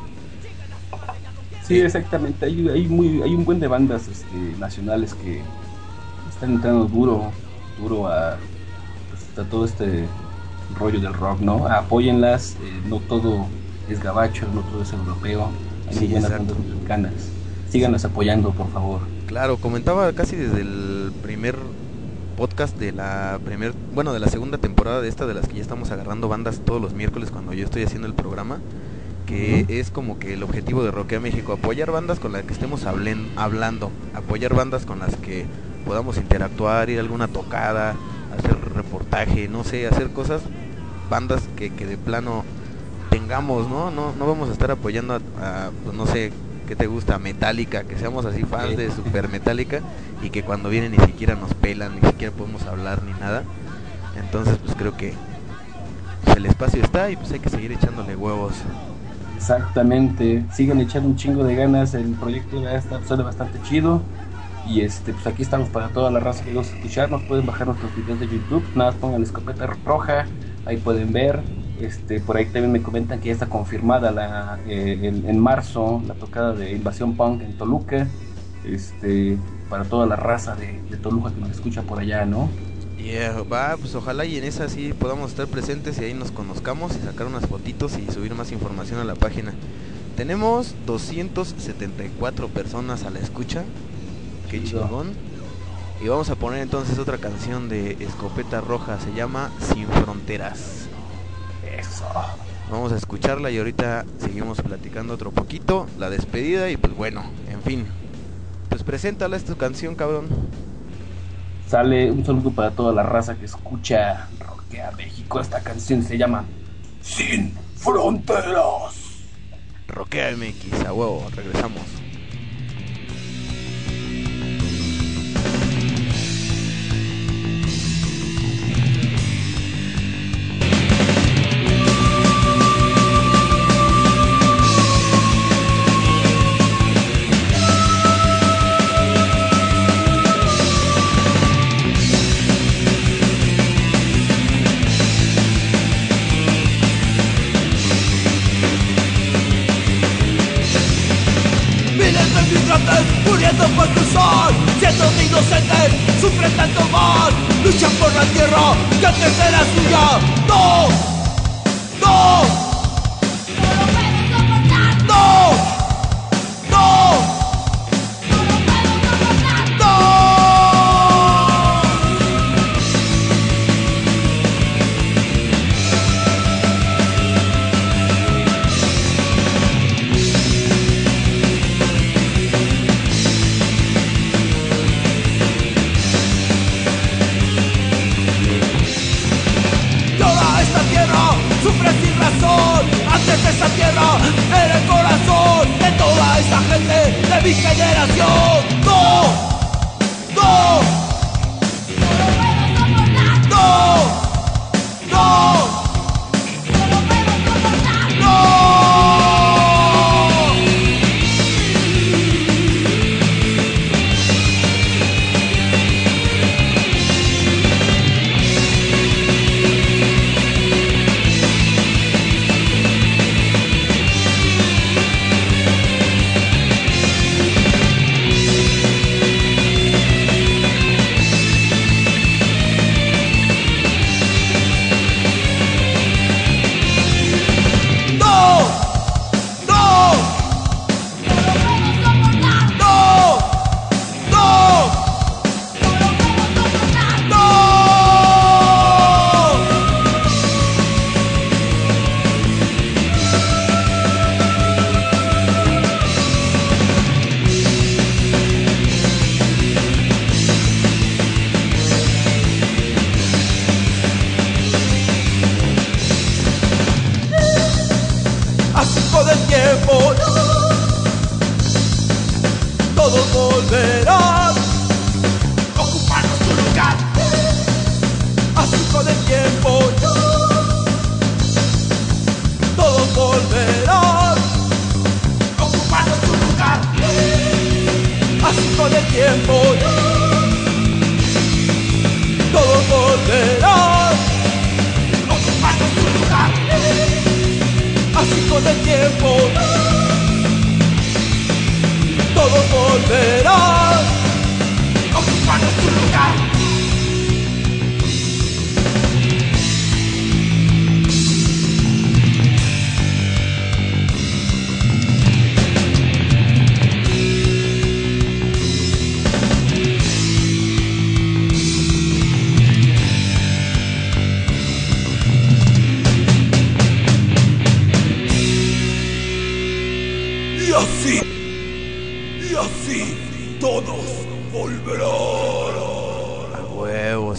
Sí, exactamente. Hay, hay, muy, hay un buen de bandas este, nacionales que están entrando duro, duro a, pues, a todo este rollo del rock, ¿no? Apóyenlas, eh, no todo es gabacho, no todo es europeo. Hay Sí, buenas bandas mexicanas. Síganlas apoyando, por favor. Claro, comentaba casi desde el primer podcast de la primer, bueno, de la segunda temporada de esta de las que ya estamos agarrando bandas todos los miércoles cuando yo estoy haciendo el programa, que es como que el objetivo de Rockea México, apoyar bandas con las que estemos hablen- hablando, apoyar bandas con las que podamos interactuar, ir a alguna tocada, hacer reportaje, no sé, hacer cosas, bandas que, que de plano tengamos, ¿no? No, no vamos a estar apoyando a, a, pues, no sé, ¿qué te gusta? Metallica, que seamos así fans de Super Metallica y que cuando vienen ni siquiera nos pelan, ni siquiera podemos hablar ni nada. Entonces, pues creo que pues, el espacio está y pues hay que seguir echándole huevos. Exactamente, sigan echando un chingo de ganas, el proyecto ya está, suena bastante chido. Y este, pues aquí estamos para toda la raza que nos escuchar, nos pueden bajar nuestros videos de YouTube, nada más pongan la escopeta roja, ahí pueden ver. Este, por ahí también me comentan que ya está confirmada la, eh, en, en marzo la tocada de Invasión Punk en Toluca. Este, para toda la raza de, de Toluca que nos escucha por allá, ¿no? Yeah, va, pues ojalá y en esa sí podamos estar presentes y ahí nos conozcamos y sacar unas fotitos y subir más información a la página. Tenemos 274 personas a la escucha. Qué Chido. chingón. Y vamos a poner entonces otra canción de Escopeta Roja, se llama Sin Fronteras. Eso. Vamos a escucharla y ahorita seguimos platicando otro poquito, la despedida y pues bueno, en fin. Pues preséntala esta canción, cabrón. Sale un saludo para toda la raza que escucha Rockea México. Esta canción se llama Sin Fronteras. Roquea MX, a huevo, regresamos.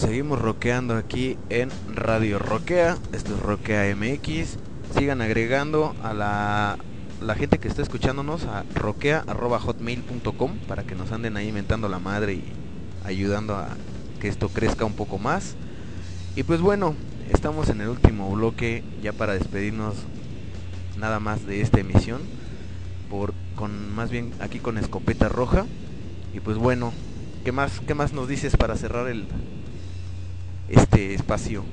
Seguimos rockeando aquí en Radio Roquea. Esto es Roquea MX. Sigan agregando a la, la gente que está escuchándonos a roquea.hotmail.com para que nos anden ahí inventando la madre y ayudando a que esto crezca un poco más. Y pues bueno, estamos en el último bloque ya para despedirnos nada más de esta emisión. Por, con más bien aquí con escopeta roja. Y pues bueno, ¿qué más, qué más nos dices para cerrar el este espacio?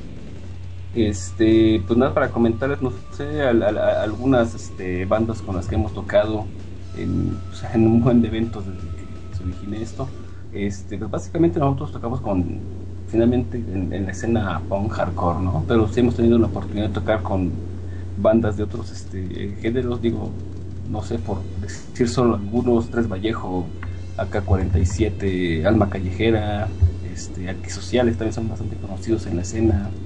Este, pues nada, para comentarles, no sé, al- al- a- algunas este, bandas con las que hemos tocado en, un buen de eventos desde que se origine esto. Este, pues básicamente nosotros tocamos con, finalmente, en, en la escena punk hardcore, ¿no? Pero sí hemos tenido la oportunidad de tocar con bandas de otros este, géneros, digo, no sé, por decir solo algunos, Tres Vallejo, AK-47, Alma Callejera, este, Antisociales también son bastante conocidos en la escena.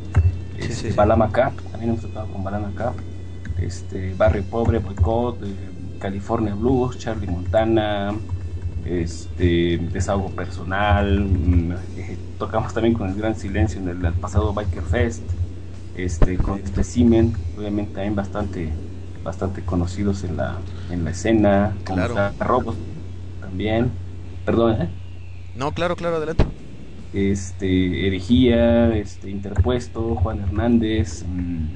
Sí, Este, sí, sí. Balama Cap, también hemos tocado con Balama Cap. Este, Barrio Pobre, Boycott, eh, California Blues, Charlie Montana, este, Desahogo Personal. mm, eh, tocamos también con el Gran Silencio en el, el pasado Biker Fest. Este, con Specimen, obviamente también bastante, bastante conocidos en la, en la escena. Con Claro. Robos también. Perdón, ¿eh? No, claro, claro, adelante. Este, Herejía, este, Interpuesto, Juan Hernández, mm,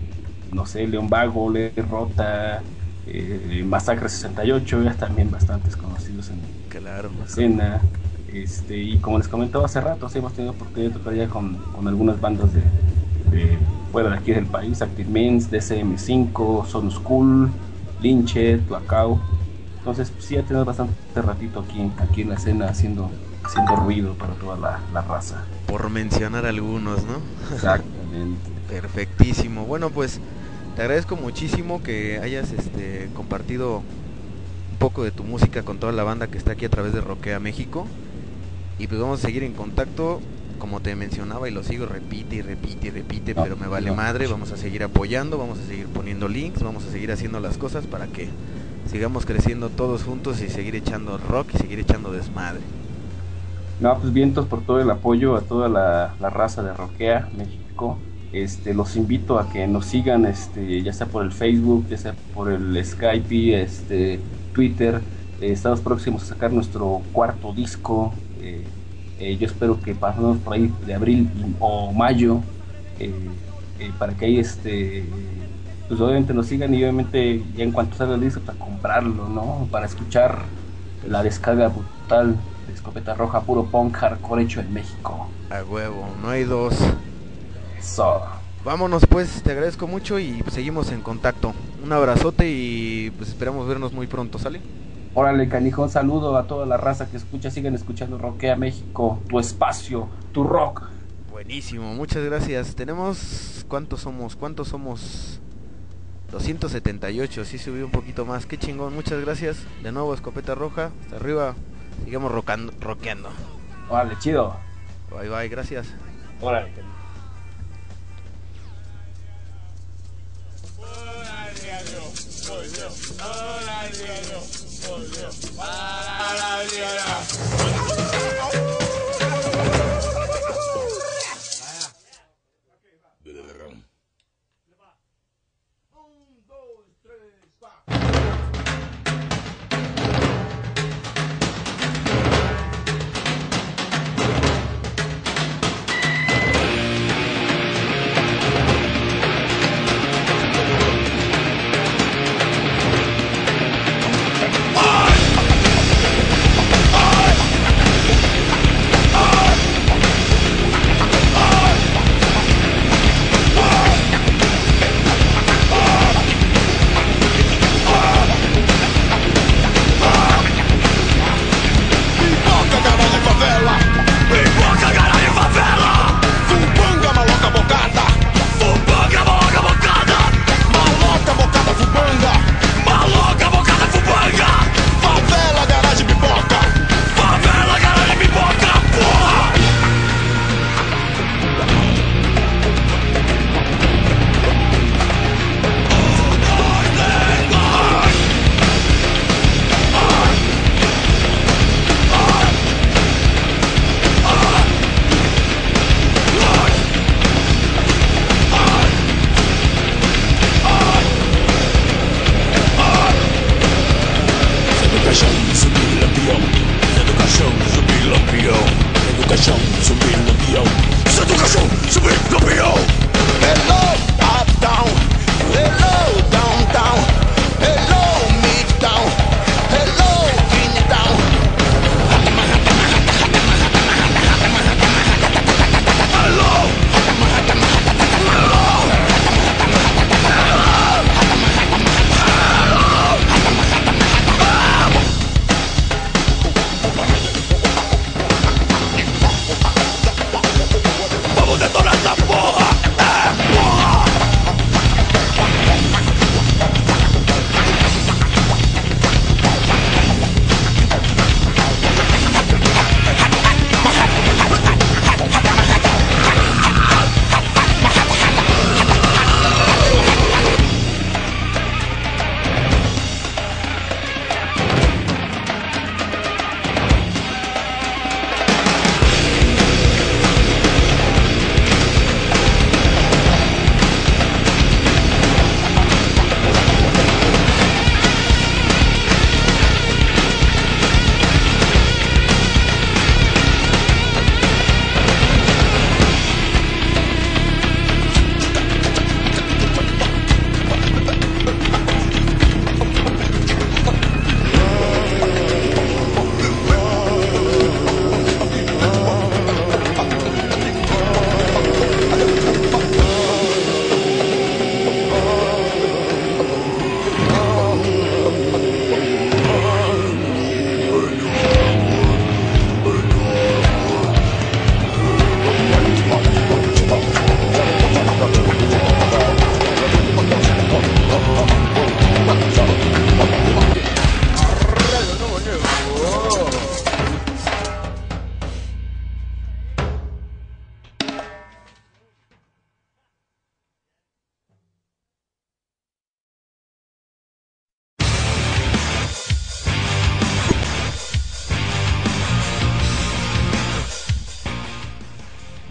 no sé, León Vago, Le Rota, eh, Masacre 68, ya también bastantes conocidos en Claro. la escena. Este, y como les comentaba hace rato, sí hemos tenido oportunidad de tocar ya con, con algunas bandas de, de fuera de aquí del país, Active Mens, DCM5, Son School, Linche, Tuacao. Entonces pues, sí ya tenemos bastante ratito aquí, aquí en la escena haciendo, haciendo ruido para toda la, la raza. Por mencionar algunos, ¿no? Exactamente. Perfectísimo. Bueno, pues te agradezco muchísimo que hayas este compartido un poco de tu música con toda la banda que está aquí a través de Roquea México. Y pues vamos a seguir en contacto. Como te mencionaba y lo sigo, repite y repite y repite, No, pero me vale no. madre. Vamos a seguir apoyando, vamos a seguir poniendo links, vamos a seguir haciendo las cosas para que sigamos creciendo todos juntos y seguir echando rock y seguir echando desmadre. No, pues vientos por todo el apoyo a toda la, la raza de Roquea, México. Este, los invito a que nos sigan, este, ya sea por el Facebook, ya sea por el Skype, este, Twitter. Eh, estamos próximos a sacar nuestro cuarto disco. Eh, eh, yo espero que pasemos por ahí de abril o mayo, para que ahí este, pues obviamente nos sigan y obviamente ya en cuanto salga el disco para comprarlo, ¿no? Para escuchar la descarga brutal escopeta roja, puro punk hardcore hecho en México. A huevo, no hay dos. Eso. Vámonos pues, te agradezco mucho y seguimos en contacto. Un abrazote y pues esperamos vernos muy pronto, ¿sale? Órale, canijón, saludo a toda la raza que escucha. Sigan escuchando Roquea México, tu espacio, tu rock. Buenísimo, muchas gracias. Tenemos, ¿cuántos somos? ¿Cuántos somos? 278, sí subió un poquito más. Qué chingón, muchas gracias. De nuevo, escopeta roja, hasta arriba. Sigamos rocando, rockeando. Órale, chido. Bye bye, gracias. Órale, canijo.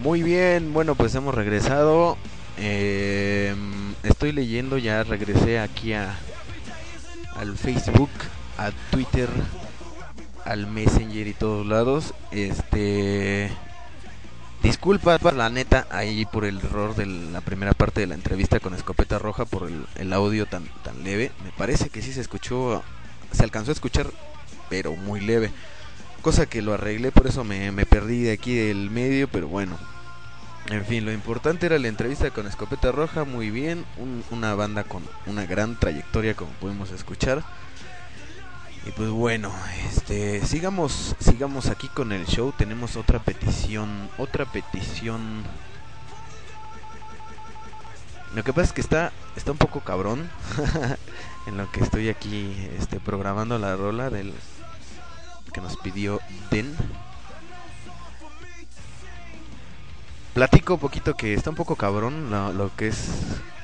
Muy bien, bueno, pues hemos regresado. Eh, estoy leyendo, ya regresé aquí a al Facebook, a Twitter, al Messenger y todos lados. Este disculpa la neta ahí por el error de la primera parte de la entrevista con escopeta roja por el, el audio tan tan leve. Me parece que sí se escuchó, se alcanzó a escuchar, pero muy leve. Cosa que lo arreglé, por eso me, me perdí de aquí del medio, pero bueno, en fin, lo importante era la entrevista con Escopeta Roja, muy bien, un- una banda con una gran trayectoria como pudimos escuchar. Y pues bueno, este, sigamos, sigamos aquí con el show. Tenemos otra petición, otra petición. Lo que pasa es que está, está un poco cabrón en lo que estoy aquí, este, programando la rola del que nos pidió Den. Platico un poquito que está un poco cabrón lo, lo que es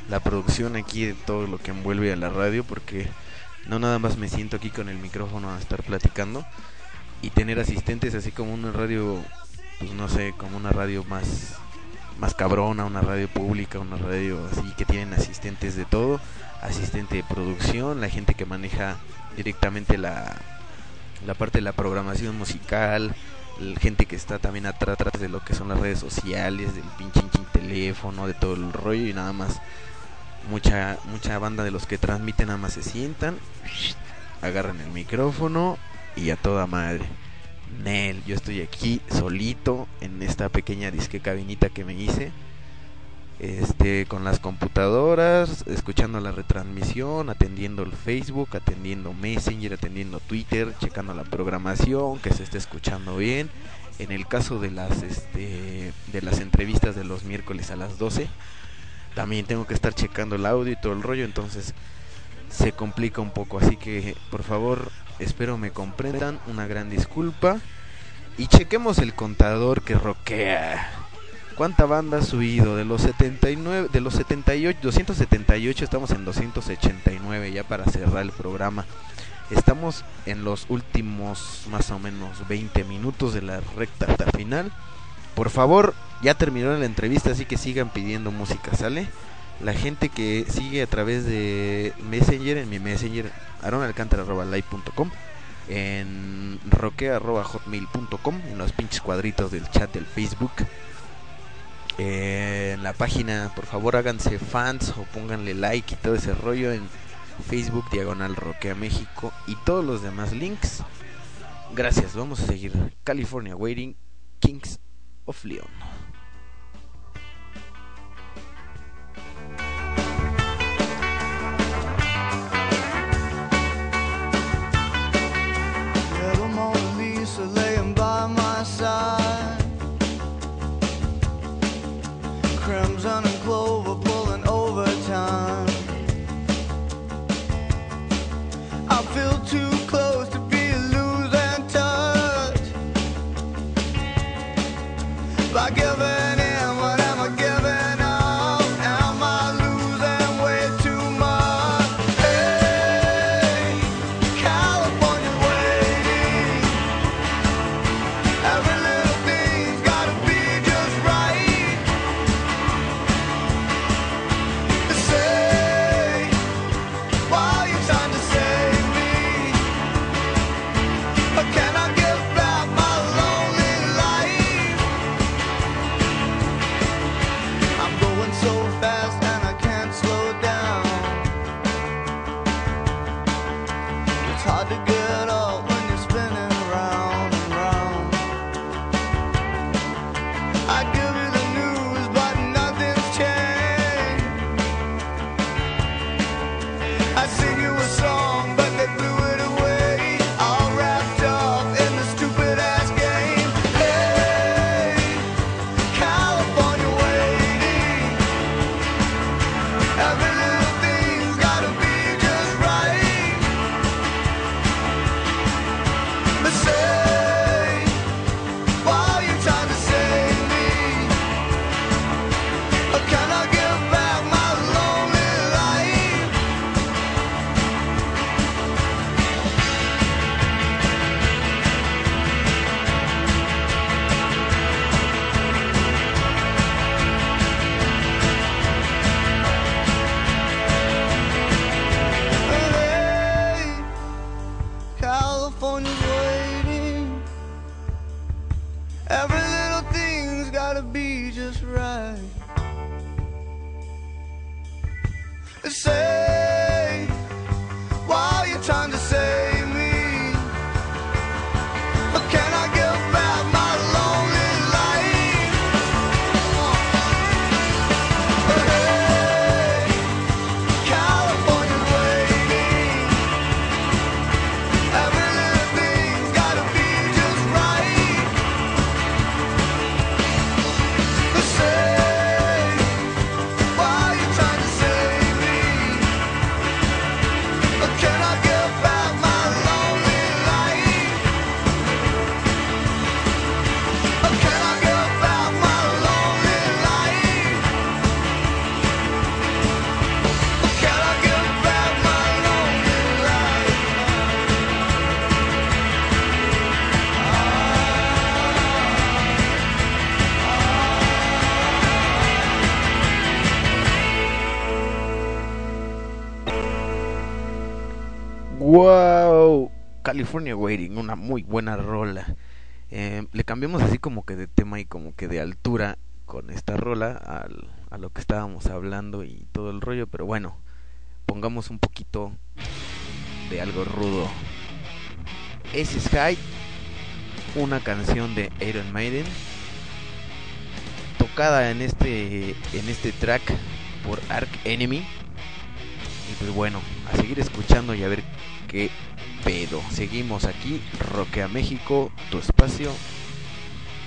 la producción aquí de todo lo que envuelve a la radio porque no nada más me siento aquí con el micrófono a estar platicando y tener asistentes así como una radio pues no sé como una radio más más cabrona una radio pública una radio así que tienen asistentes de todo asistente de producción la gente que maneja directamente la la parte de la programación musical gente que está también atrás de lo que son las redes sociales, del pinche teléfono, de todo el rollo y nada más mucha mucha banda de los que transmiten nada más se sientan, agarran el micrófono y a toda madre. Nel, yo estoy aquí solito en esta pequeña disque cabinita que me hice. Este, con las computadoras, escuchando la retransmisión, atendiendo el Facebook, atendiendo Messenger, atendiendo Twitter, checando la programación, que se esté escuchando bien. En el caso de las este de las entrevistas de los miércoles a las 12, también tengo que estar checando el audio y todo el rollo, entonces se complica un poco, así que por favor, espero me comprendan, una gran disculpa y chequemos el contador que roquea. ¿Cuánta banda ha subido? De los 79, de los 78, 278 estamos en 289 ya para cerrar el programa. Estamos en los últimos más o menos 20 minutos de la recta hasta final. Por favor, ya terminó la entrevista, así que sigan pidiendo música, ¿sale? La gente que sigue a través de Messenger, en mi Messenger, aronalcantara.live.com, en roque.hotmail.com, en los pinches cuadritos del chat del Facebook. En la página, por favor háganse fans o pónganle like y todo ese rollo en Facebook Diagonal Roquea México y todos los demás links. Gracias, vamos a seguir. California Waiting, Kings of Leon. California Waiting, una muy buena rola. Eh, le cambiamos así como que de tema y como que de altura con esta rola al- a lo que estábamos hablando y todo el rollo, pero bueno, pongamos un poquito de algo rudo. Ace High, una canción de Iron Maiden, tocada en este en este track por Ark Enemy. Y pues bueno, a seguir escuchando y a ver. Seguimos aquí, Roquea México, tu espacio,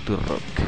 tu rock.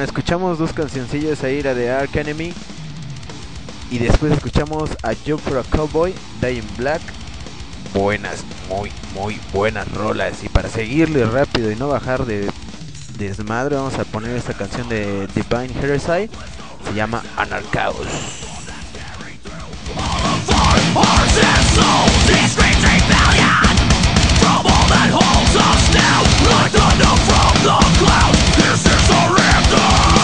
Escuchamos dos cancioncillas ahí, la de Ark Enemy. Y después escuchamos a Joe for a Cowboy, in Black. Buenas, muy, muy buenas rolas. Y para seguirle rápido y no bajar de desmadre, vamos a poner esta canción de Divine Heresy. Se llama Anarchaos. God!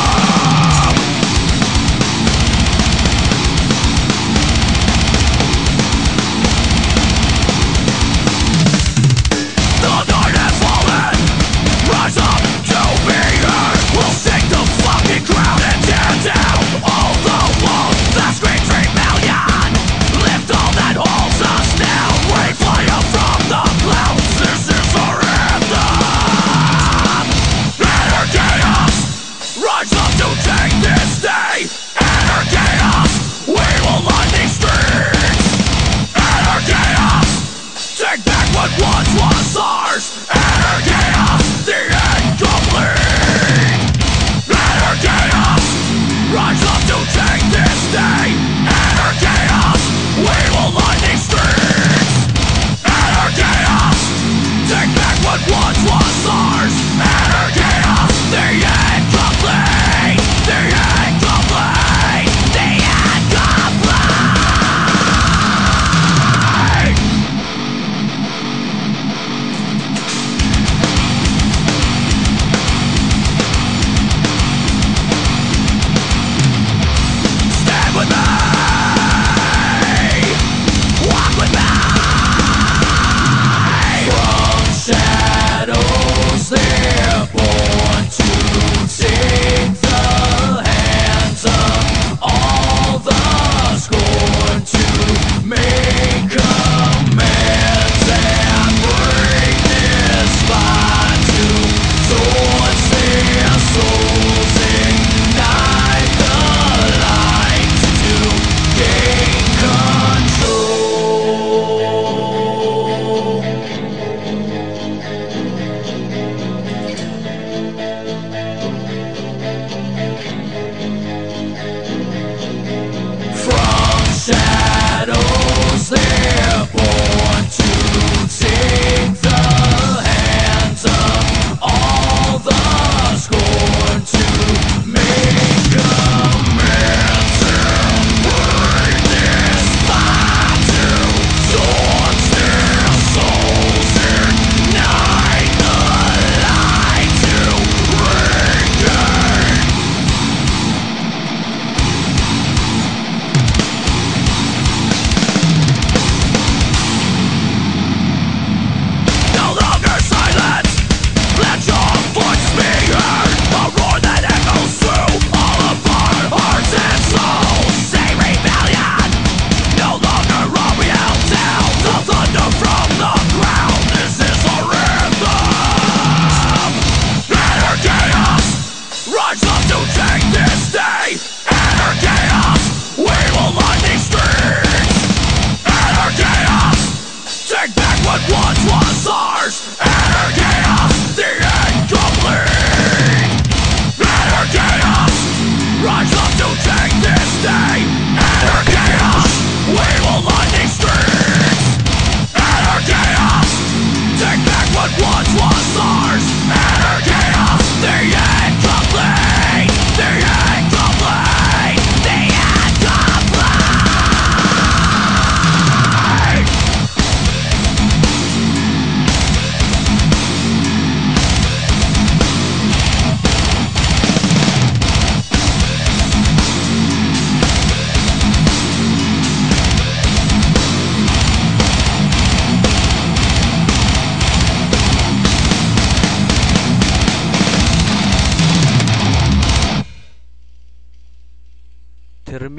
one, one.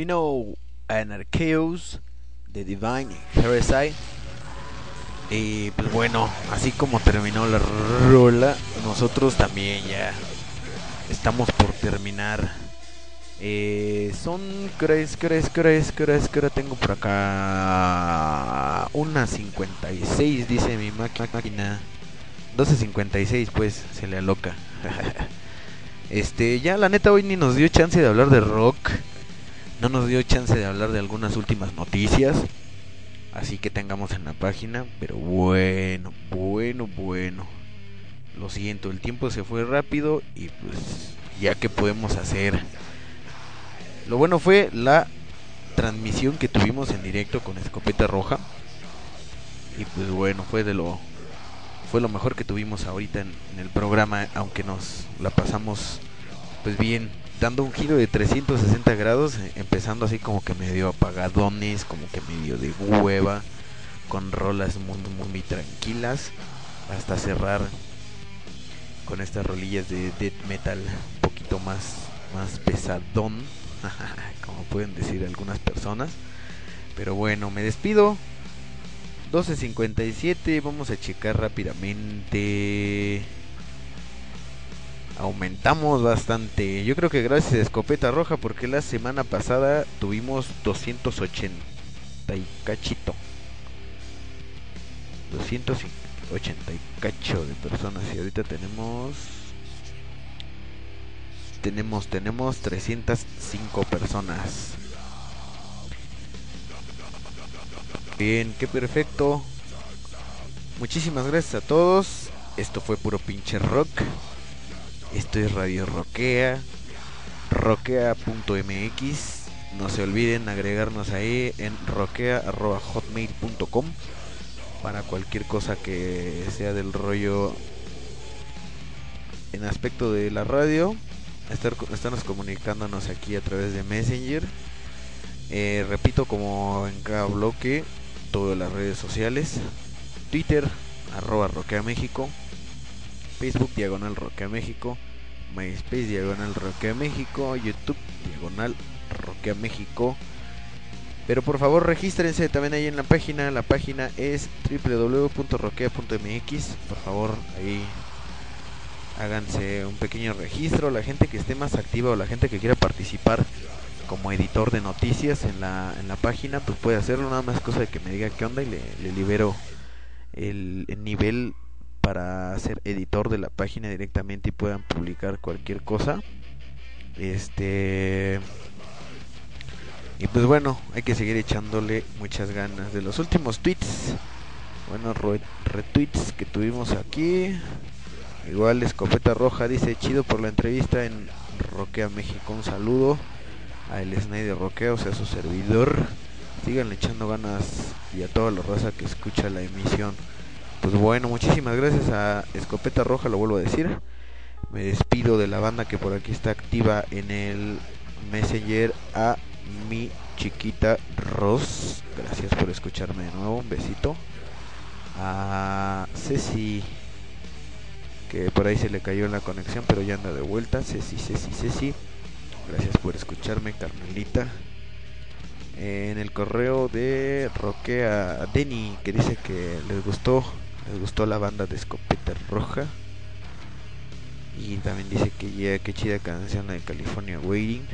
Terminó Anarchaeus de Divine Heresy. Y pues bueno, así como terminó la rola, nosotros también ya estamos por terminar. Eh, son, crees, crees, crees, crees, crees, tengo por acá una 56, dice mi máquina. 12.56, pues se le aloca. Este, ya la neta hoy ni nos dio chance de hablar de rock. No nos dio chance de hablar de algunas últimas noticias. Así que tengamos en la página. Pero bueno, bueno, bueno. Lo siento, el tiempo se fue rápido y pues ya que podemos hacer. Lo bueno fue la transmisión que tuvimos en directo con Escopeta Roja. Y pues bueno, fue de lo fue lo mejor que tuvimos ahorita en, en el programa, aunque nos la pasamos pues bien, dando un giro de 360 grados, eh, empezando así como que medio apagadones, como que medio de hueva, con rolas muy, muy, tranquilas, hasta cerrar con estas rolillas de death metal un poquito más, más pesadón, como pueden decir algunas personas. Pero bueno, me despido. 12.57, vamos a checar rápidamente. Aumentamos bastante. Yo creo que gracias a Escopeta Roja, porque la semana pasada tuvimos 280 y cachito. 280 y cacho de personas y ahorita tenemos tenemos tenemos 305 personas. Bien, qué perfecto. Muchísimas gracias a todos. Esto fue puro pinche rock. Esto es Radio Roquea. Roquea.mx. No se olviden agregarnos ahí en roquea.hotmail.com para cualquier cosa que sea del rollo en aspecto de la radio. Estar, estamos comunicándonos aquí a través de Messenger. Eh, repito, como en cada bloque, todas las redes sociales: Twitter, arroba Facebook, diagonal Roquea México, MySpace, diagonal Roquea México, YouTube, diagonal Roquea México. Pero por favor regístrense también ahí en la página. La página es www.roquea.mx. Por favor, ahí háganse un pequeño registro. La gente que esté más activa o la gente que quiera participar como editor de noticias en la, en la página, pues puede hacerlo. Nada más cosa de que me diga qué onda y le, libero el nivel para ser editor de la página directamente y puedan publicar cualquier cosa. Este. Y pues bueno, hay que seguir echándole muchas ganas. De los últimos tweets, bueno, re- retweets que tuvimos aquí. Igual Escopeta Roja dice chido por la entrevista en Roquea México. Un saludo a el Snyder Roquea, o sea, su servidor. Síganle echando ganas y a toda la raza que escucha la emisión. Pues bueno, muchísimas gracias a Escopeta Roja, lo vuelvo a decir. Me despido de la banda que por aquí está activa en el Messenger a mi chiquita Ross. Gracias por escucharme de nuevo. Un besito. A Ceci, que por ahí se le cayó en la conexión, pero ya anda de vuelta. Ceci, Ceci, Ceci. Gracias por escucharme, Carmelita. En el correo de Roquea Denny, que dice que les gustó, les gustó la banda de Escopeta Roja. Y también dice que ya qué chida canción la de California Waiting.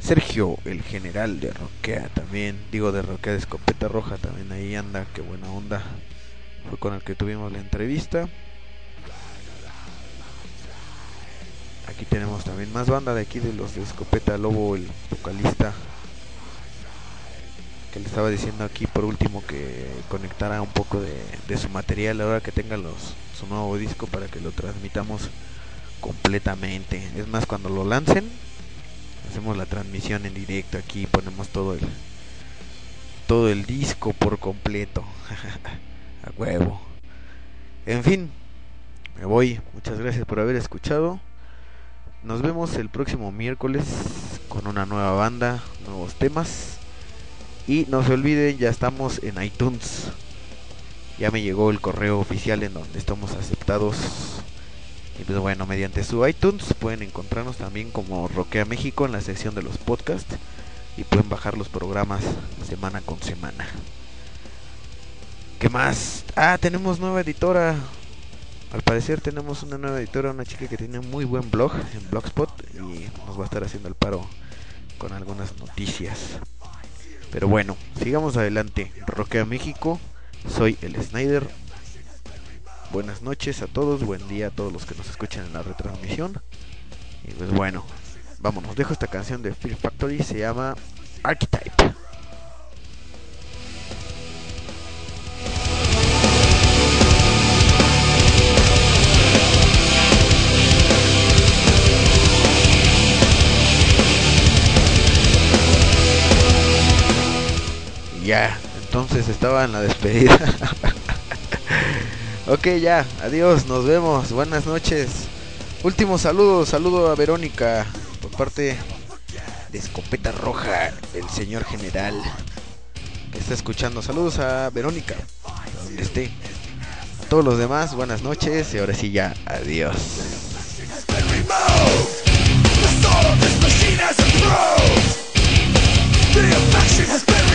Sergio, el general de Roquea también, digo de Roquea de Escopeta Roja también ahí anda, qué buena onda. Fue con el que tuvimos la entrevista. Aquí tenemos también más banda de aquí de los de Escopeta Lobo, el vocalista que le estaba diciendo aquí por último que conectara un poco de, su material ahora que tenga los, su nuevo disco para que lo transmitamos completamente. Es más, cuando lo lancen, hacemos la transmisión en directo aquí, ponemos todo el todo el disco por completo. A huevo. En fin, me voy. Muchas gracias por haber escuchado. Nos vemos el próximo miércoles con una nueva banda, nuevos temas. Y no se olviden, ya estamos en iTunes. Ya me llegó el correo oficial en donde estamos aceptados. Y pues bueno, mediante su iTunes pueden encontrarnos también como Roquea México en la sección de los podcasts. Y pueden bajar los programas semana con semana. ¿Qué más? Ah, tenemos nueva editora. Al parecer tenemos una nueva editora, una chica que tiene muy buen blog en Blogspot y nos va a estar haciendo el paro con algunas noticias. Pero bueno, sigamos adelante. Roquea México, Soy el Snyder. Buenas noches a todos, buen día a todos los que nos escuchan en la retransmisión. Y pues bueno, vámonos. Dejo esta canción de Fear Factory, se llama Archetype. ya, entonces estaba en la despedida. ok, ya, adiós, nos vemos, buenas noches. Último saludo, saludo a Verónica por parte de Escopeta Roja, el señor general que está escuchando. Saludos a Verónica, esté. A todos los demás, buenas noches y ahora sí ya, adiós.